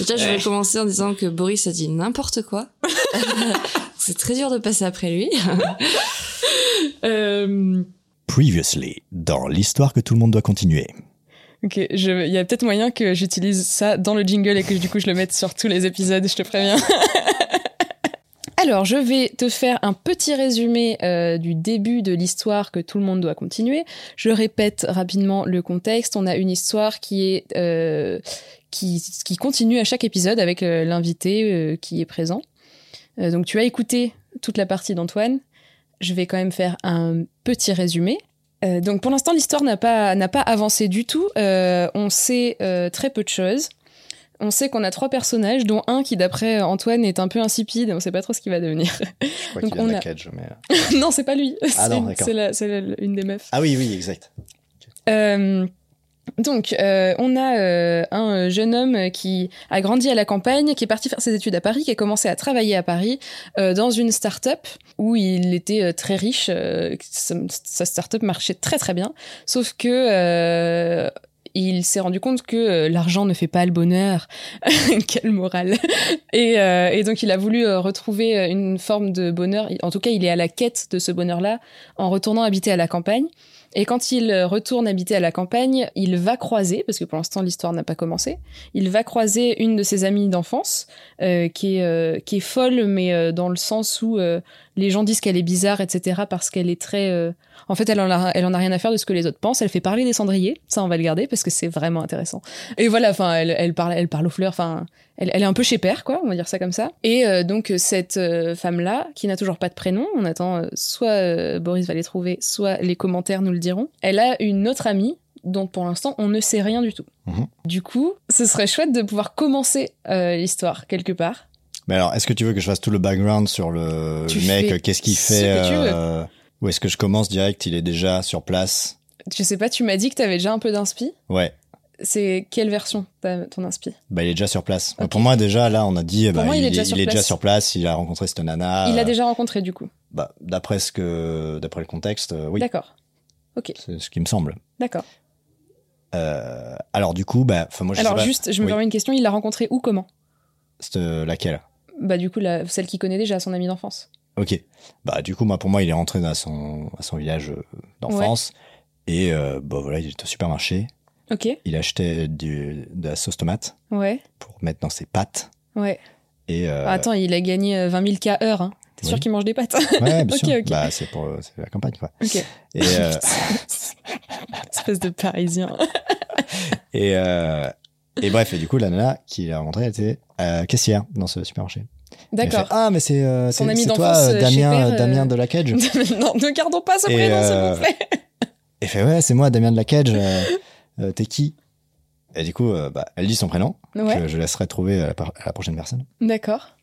Déjà, je vais commencer en disant que Boris a dit n'importe quoi. c'est très dur de passer après lui. Euh, Previously, dans l'histoire que tout le monde doit continuer. Ok, il y a peut-être moyen que j'utilise ça dans le jingle et que du coup je le mette sur tous les épisodes, je te préviens. Alors, je vais te faire un petit résumé euh, du début de l'histoire que tout le monde doit continuer. Je répète rapidement le contexte. On a une histoire qui est euh, qui, qui continue à chaque épisode avec euh, l'invité euh, qui est présent. Donc, tu as écouté toute la partie d'Antoine. Je vais quand même faire un petit résumé. Euh, donc pour l'instant, l'histoire n'a pas, n'a pas avancé du tout. Euh, on sait euh, très peu de choses. On sait qu'on a trois personnages, dont un qui, d'après Antoine, est un peu insipide. On sait pas trop ce qu'il va devenir. Je crois Donc on a- cage, mais... non, c'est pas lui. Ah C'est- non, d'accord. c'est la- c'est la- une des meufs. Ah oui, oui, exact. Donc, euh, on a euh, un euh, jeune homme qui a grandi à la campagne, qui est parti faire ses études à Paris, qui a commencé à travailler à Paris euh, dans une start-up où il était euh, très riche. euh, sa, sa start-up marchait très très bien, sauf que il s'est rendu compte que l'argent ne fait pas le bonheur. Quelle morale et, euh, et donc il a voulu retrouver une forme de bonheur. En tout cas, il est à la quête de ce bonheur-là en retournant habiter à la campagne. Et quand il euh, retourne habiter à la campagne, il va croiser, parce que pour l'instant l'histoire n'a pas commencé, il va croiser une de ses amies d'enfance euh, qui, est, euh, qui est folle, mais dans le sens où les gens disent qu'elle est bizarre, etc. parce qu'elle est très... euh, En fait, elle en, a, elle en a rien à faire de ce que les autres pensent. Elle fait parler des cendriers, ça on va le garder parce que c'est vraiment intéressant. Et voilà, enfin, elle, elle parle, elle parle aux fleurs, enfin, elle, elle est un peu chez père, quoi, on va dire ça comme ça. Et euh, donc cette euh, femme-là, qui n'a toujours pas de prénom, on attend soit Boris va les trouver, soit les commentaires nous le diront. Elle a une autre amie dont pour l'instant on ne sait rien du tout. Mhm. Du coup, ce serait chouette de pouvoir commencer l'histoire quelque part. Mais alors, est-ce que tu veux que je fasse tout le background sur le, Tu le mec euh, Qu'est-ce qu'il fait tu euh, Ou est-ce que je commence direct Il est déjà sur place? Je sais pas, tu m'as dit que t'avais déjà un peu d'inspi. Ouais. C'est quelle version ton inspi? Bah, il est déjà sur place. Bah, Ok. Pour moi, déjà, là, on a dit, Pour bah, moi, il il, est déjà sur place. sur place, il a rencontré cette nana. Il euh, l'a déjà rencontré du coup. Bah, d'après ce que, d'après le contexte, euh, oui. D'accord, C'est ce qui me semble. d'accord. Euh, alors, du coup, bah, moi, je Alors sais pas. juste, je me Oui. permets une question, il l'a rencontré où, comment? C'était euh, laquelle? Bah du coup, la, celle qu'il connaît déjà, son ami d'enfance. Ok. Bah, du coup, moi, pour moi, il est rentré à son, à son village euh, d'enfance. Et euh, bon voilà, il était au supermarché. Ok. Il achetait du, de la sauce tomate Ouais. pour mettre dans ses pâtes. Ouais. Et euh, Ah, Attends, il a gagné euh, 20 000 K heure. Hein. T'es sûr qu'il mange des pâtes? Ouais, bien sûr. Bah, c'est pour c'est la campagne quoi. Ok. Et euh, Espèce de parisien. et euh, et bref, et du coup la nana qui l'a rencontré, elle était euh, caissière dans ce supermarché. D'accord. ah mais c'est euh, Son c'est- ami toi euh, euh, Damien Père, euh, Damien de la Cage. non, ne gardons pas ce prénom, s'il vous plaît. Et fait ouais, c'est moi Damien de la Cage. T'es qui? Et du coup, euh, bah, elle dit son prénom. Ouais, que je laisserai trouver à la, à la prochaine personne. d'accord.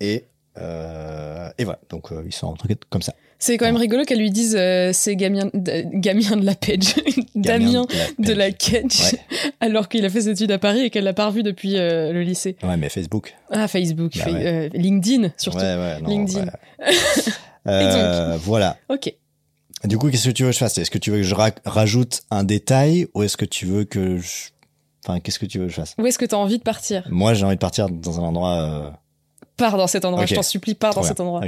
Et euh, et voilà. Donc euh, ils sont rentrés comme ça. C'est quand même rigolo qu'elle lui dise euh, c'est Gamien, Gamien de la Page, Damien de la Cage, Ouais. alors qu'il a fait ses études à Paris et qu'elle l'a pas revu depuis euh, le lycée. Ouais, mais Facebook. Ah, Facebook, Bah fa- ouais. euh, LinkedIn surtout. Ouais, ouais, non, LinkedIn. Euh, voilà. Ok. Du coup, qu'est-ce que tu veux que je fasse? Est-ce que tu veux que je ra- rajoute un détail ou est-ce que tu veux que je... Enfin, qu'est-ce que tu veux que je fasse? Où est-ce que tu as envie de partir? Moi, j'ai envie de partir dans un endroit... Pars dans cet endroit, Ok. je t'en supplie, pars trop dans bien. cet endroit.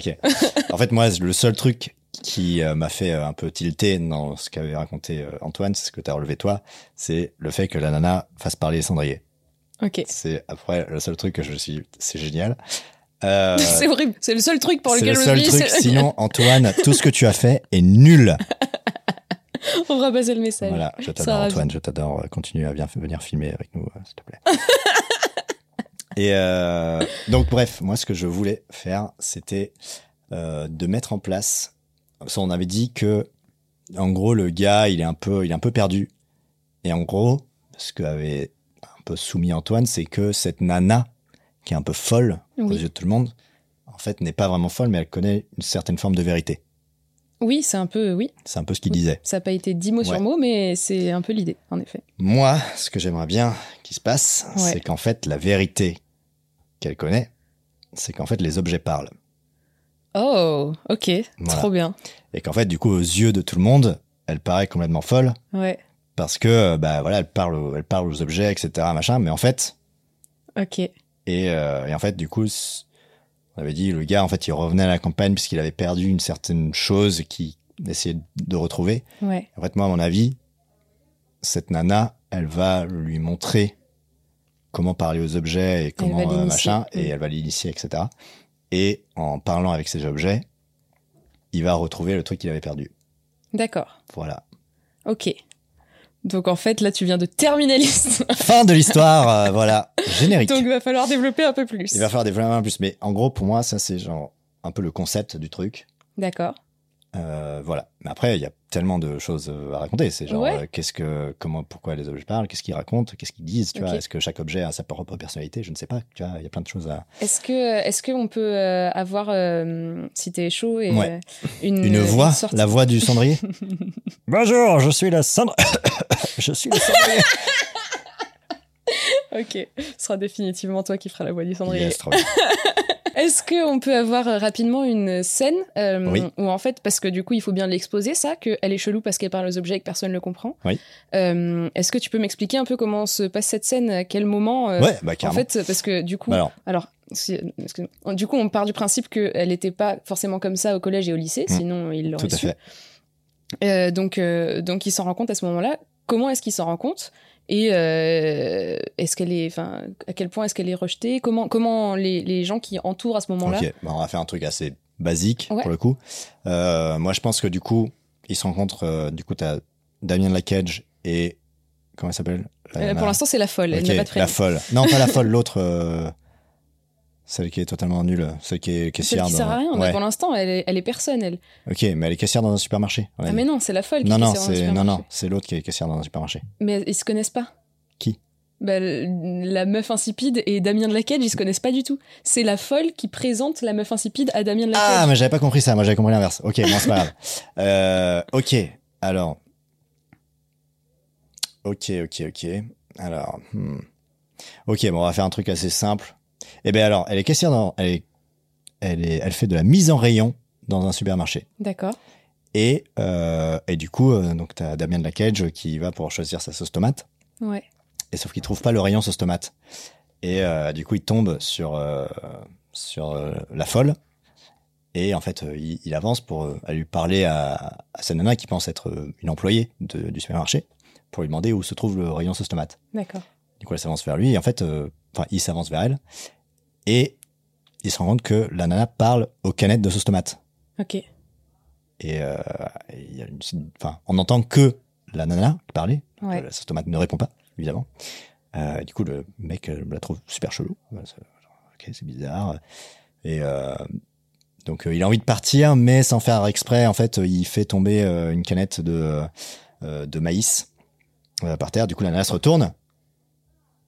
En fait, moi, le seul truc qui euh, m'a fait euh, un peu tilter dans ce qu'avait raconté euh, Antoine, c'est ce que tu as relevé toi, c'est le fait que la nana fasse parler les cendriers. Ok. C'est après le seul truc que je suis... C'est génial. C'est horrible. C'est le seul truc pour lequel le je seul me dis, truc. Sinon, Antoine, tout ce que tu as fait est nul. on va passer le message. Voilà, je t'adore. Antoine, je t'adore. Continue à bien venir filmer avec nous, s'il te plaît. Et euh, donc bref, moi ce que je voulais faire, c'était euh, de mettre en place. Ça, on avait dit que, en gros, le gars, il est un peu, il est un peu perdu. Et en gros, ce que avait un peu soumis Antoine, c'est que cette nana, qui est un peu folle aux yeux de tout le monde, en fait, n'est pas vraiment folle, mais elle connaît une certaine forme de vérité. Oui, c'est un peu, oui. C'est un peu ce qu'il disait. Ça n'a pas été dit mot Ouais. sur mot, mais c'est un peu l'idée, en effet. Moi, ce que j'aimerais bien qu'il se passe, Ouais. c'est qu'en fait, la vérité qu'elle connaît, c'est qu'en fait, les objets parlent. Oh, ok, Voilà. trop bien. Et qu'en fait, du coup, aux yeux de tout le monde, elle paraît complètement folle Ouais, parce que, bah voilà, elle parle, aux- elle parle aux objets, etc., machin. Mais en fait, ok. et, euh, et en fait, du coup, on avait dit, le gars, en fait, il revenait à la campagne puisqu'il avait perdu une certaine chose qu'il essayait de retrouver. Ouais, En fait, moi, à mon avis, cette nana, elle va lui montrer comment parler aux objets et comment euh, machin, et elle va l'initier, etc. Et en parlant avec ces objets, il va retrouver le truc qu'il avait perdu. d'accord. Voilà. Ok. Donc en fait, là, tu viens de terminer l'histoire. Fin de l'histoire, euh, voilà. Générique. Donc il va falloir développer un peu plus. Il va falloir développer un peu plus. Mais en gros, pour moi, ça, c'est genre un peu le concept du truc. D'accord. Euh, voilà. Mais après, il y a tellement de choses euh, à raconter. C'est genre, Ouais. euh, qu'est-ce que, comment, pourquoi les objets parlent, qu'est-ce qu'ils racontent, qu'est-ce qu'ils disent, tu vois. Est-ce que chaque objet a sa propre personnalité? Je ne sais pas. Tu vois, il y a plein de choses à. Est-ce que est-ce qu'on peut avoir, euh, si t'es chaud, et, Ouais. une, Une voix, la voix du cendrier? Bonjour, je suis la cendre. je suis le cendrier. Ok, ce sera définitivement toi qui feras la voix du cendrier. Yes, trop bien. Est-ce qu'on peut avoir euh, rapidement une scène euh, Oui. où en fait, parce que du coup il faut bien l'exposer ça, qu'elle est chelou parce qu'elle parle aux objets et que personne ne le comprend. Oui. Euh, Est-ce que tu peux m'expliquer un peu comment se passe cette scène, à quel moment euh, Ouais, bah En fait, parce que du coup, Bah alors, alors, du coup, on part du principe qu'elle n'était pas forcément comme ça au collège et au lycée, Mm. sinon il l'aurait tout à su. fait. Donc, donc il s'en rend compte à ce moment-là. Comment est-ce qu'il s'en rend compte? Et euh, est-ce qu'elle est, enfin, à quel point est-ce qu'elle est rejetée? Comment, comment les, les gens qui entourent à ce moment-là? Ok, bah, on va faire un truc assez basique Ouais. pour le coup. Euh, moi, je pense que du coup, ils se rencontrent. euh, du coup, t'as Damien de la Cage et comment elle s'appelle? Pour l'instant, c'est la folle. Elle Ok, n'a pas de. La folle. Non, pas la folle, l'autre. Celle qui est totalement nulle. Celle qui est Celle caissière qui dans. sert à rien. Ouais. Pour l'instant, elle est, elle est personne. Elle. Ok, mais elle est caissière dans un supermarché. Ah mais non, c'est la folle. Qui non, est non, caissière dans un c'est non, non, c'est l'autre qui est caissière dans un supermarché. Mais ils se connaissent pas. Qui? Bah, la meuf insipide et Damien de la Cage, ils se connaissent pas du tout. C'est la folle qui présente la meuf insipide à Damien de la Ah, Cage. mais j'avais pas compris ça. Moi, j'avais compris l'inverse. Ok, bon, c'est pas grave. Euh, ok, alors. Ok, ok, ok. Alors. hmm. Ok, bon, on va faire un truc assez simple. Eh ben alors, elle est caissière dans, elle est, elle est, elle fait de la mise en rayon dans un supermarché. D'accord. Et euh, et du coup, euh, donc t'as Damien de la Cage qui va pour choisir sa sauce tomate. Ouais. Et sauf qu'il trouve pas le rayon sauce tomate. Et euh, du coup, il tombe sur euh, sur la folle. Et en fait, il, il avance pour lui parler à, à cette nana qui pense être une employée de- du supermarché pour lui demander où se trouve le rayon sauce tomate. D'accord. Du coup, elle s'avance vers lui et en fait, enfin, il s'avance vers elle et il se rend compte que la nana parle aux canettes de sauce tomate. Ok. Et euh, et il y a une, enfin, on n'entend que la nana parlait. Ouais. La sauce tomate ne répond pas, évidemment. Euh, du coup, le mec euh, la trouve super chelou. Ok, c'est bizarre. Et euh, donc, euh, il a envie de partir, mais sans faire exprès, en fait, il fait tomber euh, une canette de, euh, de maïs euh, par terre. Du coup, la nana se retourne.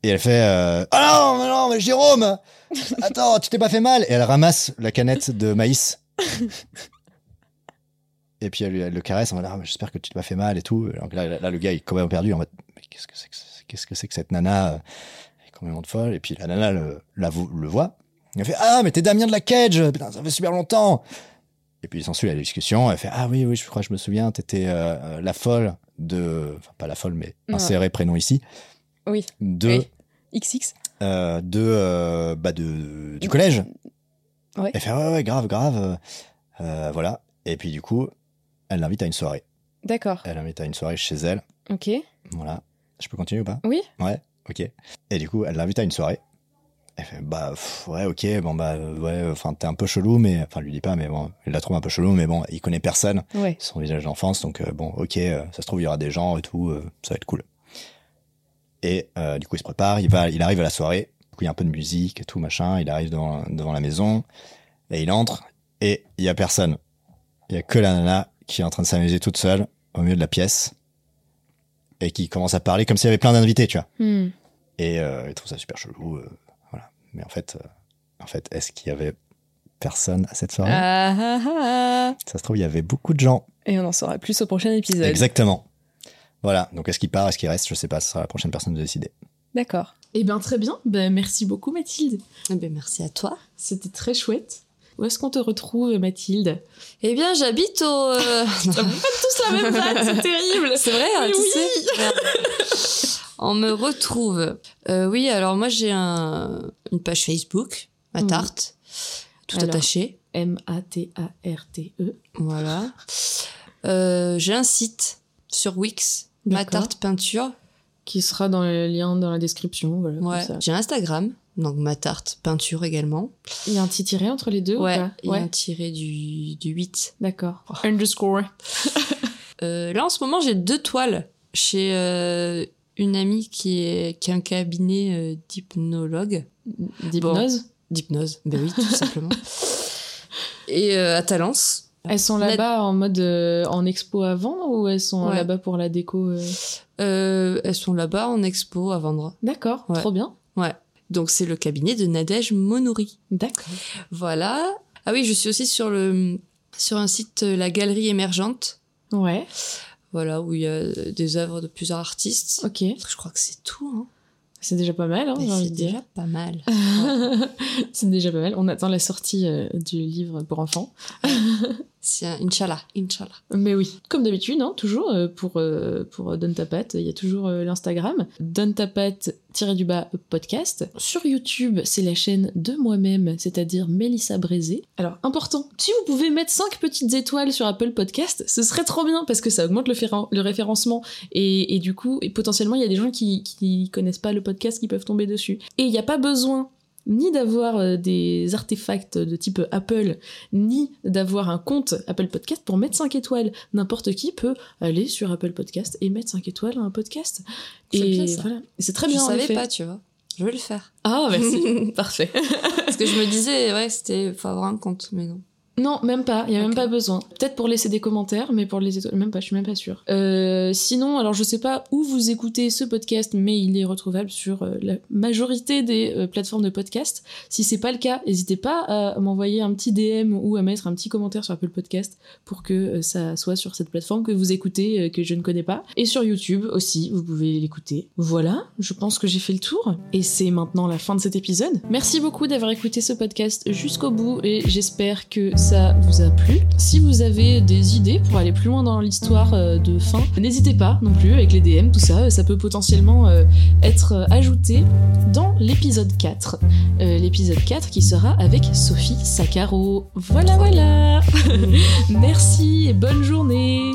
Et elle fait euh, Ah non, mais non, mais Jérôme Attends, tu t'es pas fait mal Et elle ramasse la canette de maïs. Et puis elle, le caresse en mode Ah, j'espère que tu t'es pas fait mal et tout. Donc là, là, là, le gars est complètement perdu en mode Mais qu'est-ce que c'est que, qu'est-ce que, c'est que cette nana euh, Elle est complètement de folle. Et puis la nana le, la le voit. Elle fait Ah, mais t'es Damien de la Cage Putain, ça fait super longtemps Et puis il s'ensuit la discussion. Elle fait Ah oui, oui, je crois que je me souviens, t'étais euh, la folle de. Enfin, pas la folle, mais inséré prénom ici. Oui. De. Oui. XX. euh, de, euh, bah de du collège. Ouais. Elle fait ouais ouais grave grave euh, voilà et puis du coup elle l'invite à une soirée. D'accord. Elle l'invite à une soirée chez elle. Ok. Voilà. Je peux continuer ou pas? Oui. Ouais. Ok. Et du coup elle l'invite à une soirée. Elle fait bah pff, ouais ok bon bah ouais enfin t'es un peu chelou mais enfin lui dit pas mais bon il la trouve un peu chelou mais bon il connaît personne Ouais. son visage d'enfance donc euh, bon ok euh, ça se trouve il y aura des gens et tout ça va être cool. Et euh, du coup il se prépare il va il arrive à la soirée. Du coup il y a un peu de musique et tout machin. Il arrive devant devant la maison. Et il entre. Et il y a personne. Il y a que la nana qui est en train de s'amuser toute seule au milieu de la pièce et qui commence à parler comme s'il y avait plein d'invités tu vois. Hmm. et euh, il trouve ça super chelou euh, voilà. Mais en fait en fait est-ce qu'il y avait personne à cette soirée? Ah, ah, ah. ça se trouve il y avait beaucoup de gens. Et on en saura plus au prochain épisode. Exactement. Voilà. Donc, est-ce qu'il part, est-ce qu'il reste? Je sais pas. Ce sera la prochaine personne de décider. D'accord. Eh bien, très bien. Ben, merci beaucoup, Mathilde. Eh ben, merci à toi. C'était très chouette. Où est-ce qu'on te retrouve, Mathilde? Eh bien, j'habite au. euh, Vous faites tous la même vanne, c'est terrible. C'est vrai, hein, tu oui. sais. On me retrouve. Euh, oui, alors moi j'ai un, une page Facebook, ma Mhm. tarte, tout Alors. attaché. M-A-T-A-R-T-E. Voilà. Euh, j'ai un site sur Wix, ma tarte peinture. Qui sera dans le lien dans la description. Voilà, Ouais. J'ai Instagram, donc ma tarte peinture également. Il y a un petit tiré entre les deux Ouais, il y a un tiré du, du 8. D'accord. Underscore. Euh, là en ce moment j'ai deux toiles chez euh, une amie qui, est, qui a un cabinet euh, d'hypnologue. D'hypnose. D'hypnose, ben oui, tout simplement. Et à Talence. Elles sont là-bas en mode euh, en expo à vendre ou elles sont Ouais. là-bas pour la déco euh Euh, elles sont là-bas en expo à vendre. D'accord, Ouais. trop bien. Ouais. Donc c'est le cabinet de Nadège Monouri. D'accord. Voilà. Ah oui, je suis aussi sur le sur un site euh, La Galerie Émergente. Ouais, Voilà, où il y a des œuvres de plusieurs artistes. ok. Je crois que c'est tout. Hein. C'est déjà pas mal, hein, j'ai envie c'est de dire. déjà pas mal. c'est déjà pas mal. On attend la sortie euh, du livre pour enfants. C'est un Inch'Allah, Inch'Allah. Mais oui, comme d'habitude, hein, toujours euh, pour, euh, pour Donne ta patte, il y a toujours l'Instagram. Donne ta patte du bas podcast. Sur YouTube, c'est la chaîne de moi-même, c'est-à-dire Mélissa Brézé. Alors, important, si vous pouvez mettre 5 petites étoiles sur Apple Podcast, ce serait trop bien parce que ça augmente le, féren- le référencement et, et du coup, et potentiellement, il y a des gens qui, qui connaissent pas le podcast qui peuvent tomber dessus. Et il n'y a pas besoin ni d'avoir euh, des artefacts de type Apple, ni d'avoir un compte Apple Podcast pour mettre 5 étoiles. N'importe qui peut aller sur Apple Podcast et mettre 5 étoiles à un podcast. C'est Et ça. voilà. C'est très Je bien en savais effet. pas, tu vois. Je vais le faire. Ah, merci. Parfait. Parce que je me disais, ouais, c'était, faut avoir un compte, mais non. Non, même pas. Il y a même pas besoin. Peut-être pour laisser des commentaires, mais pour les étoiles, même pas. Je suis même pas sûre. Euh, sinon, alors je sais pas où vous écoutez ce podcast, mais il est retrouvable sur euh, la majorité des euh, plateformes de podcast. Si c'est pas le cas, n'hésitez pas à m'envoyer un petit DM ou à mettre un petit commentaire sur Apple Podcast pour que ça soit sur cette plateforme que vous écoutez, que je ne connais pas. Et sur YouTube aussi, vous pouvez l'écouter. Voilà, je pense que j'ai fait le tour. Et c'est maintenant la fin de cet épisode. Merci beaucoup d'avoir écouté ce podcast jusqu'au bout et j'espère que ça vous a plu. Si vous avez des idées pour aller plus loin dans l'histoire euh, de fin, n'hésitez pas non plus avec les DM, tout ça, ça peut potentiellement euh, être ajouté dans l'épisode 4. Euh, l'épisode 4 qui sera avec Sophie Saccaro. Voilà, voilà. Merci et bonne journée.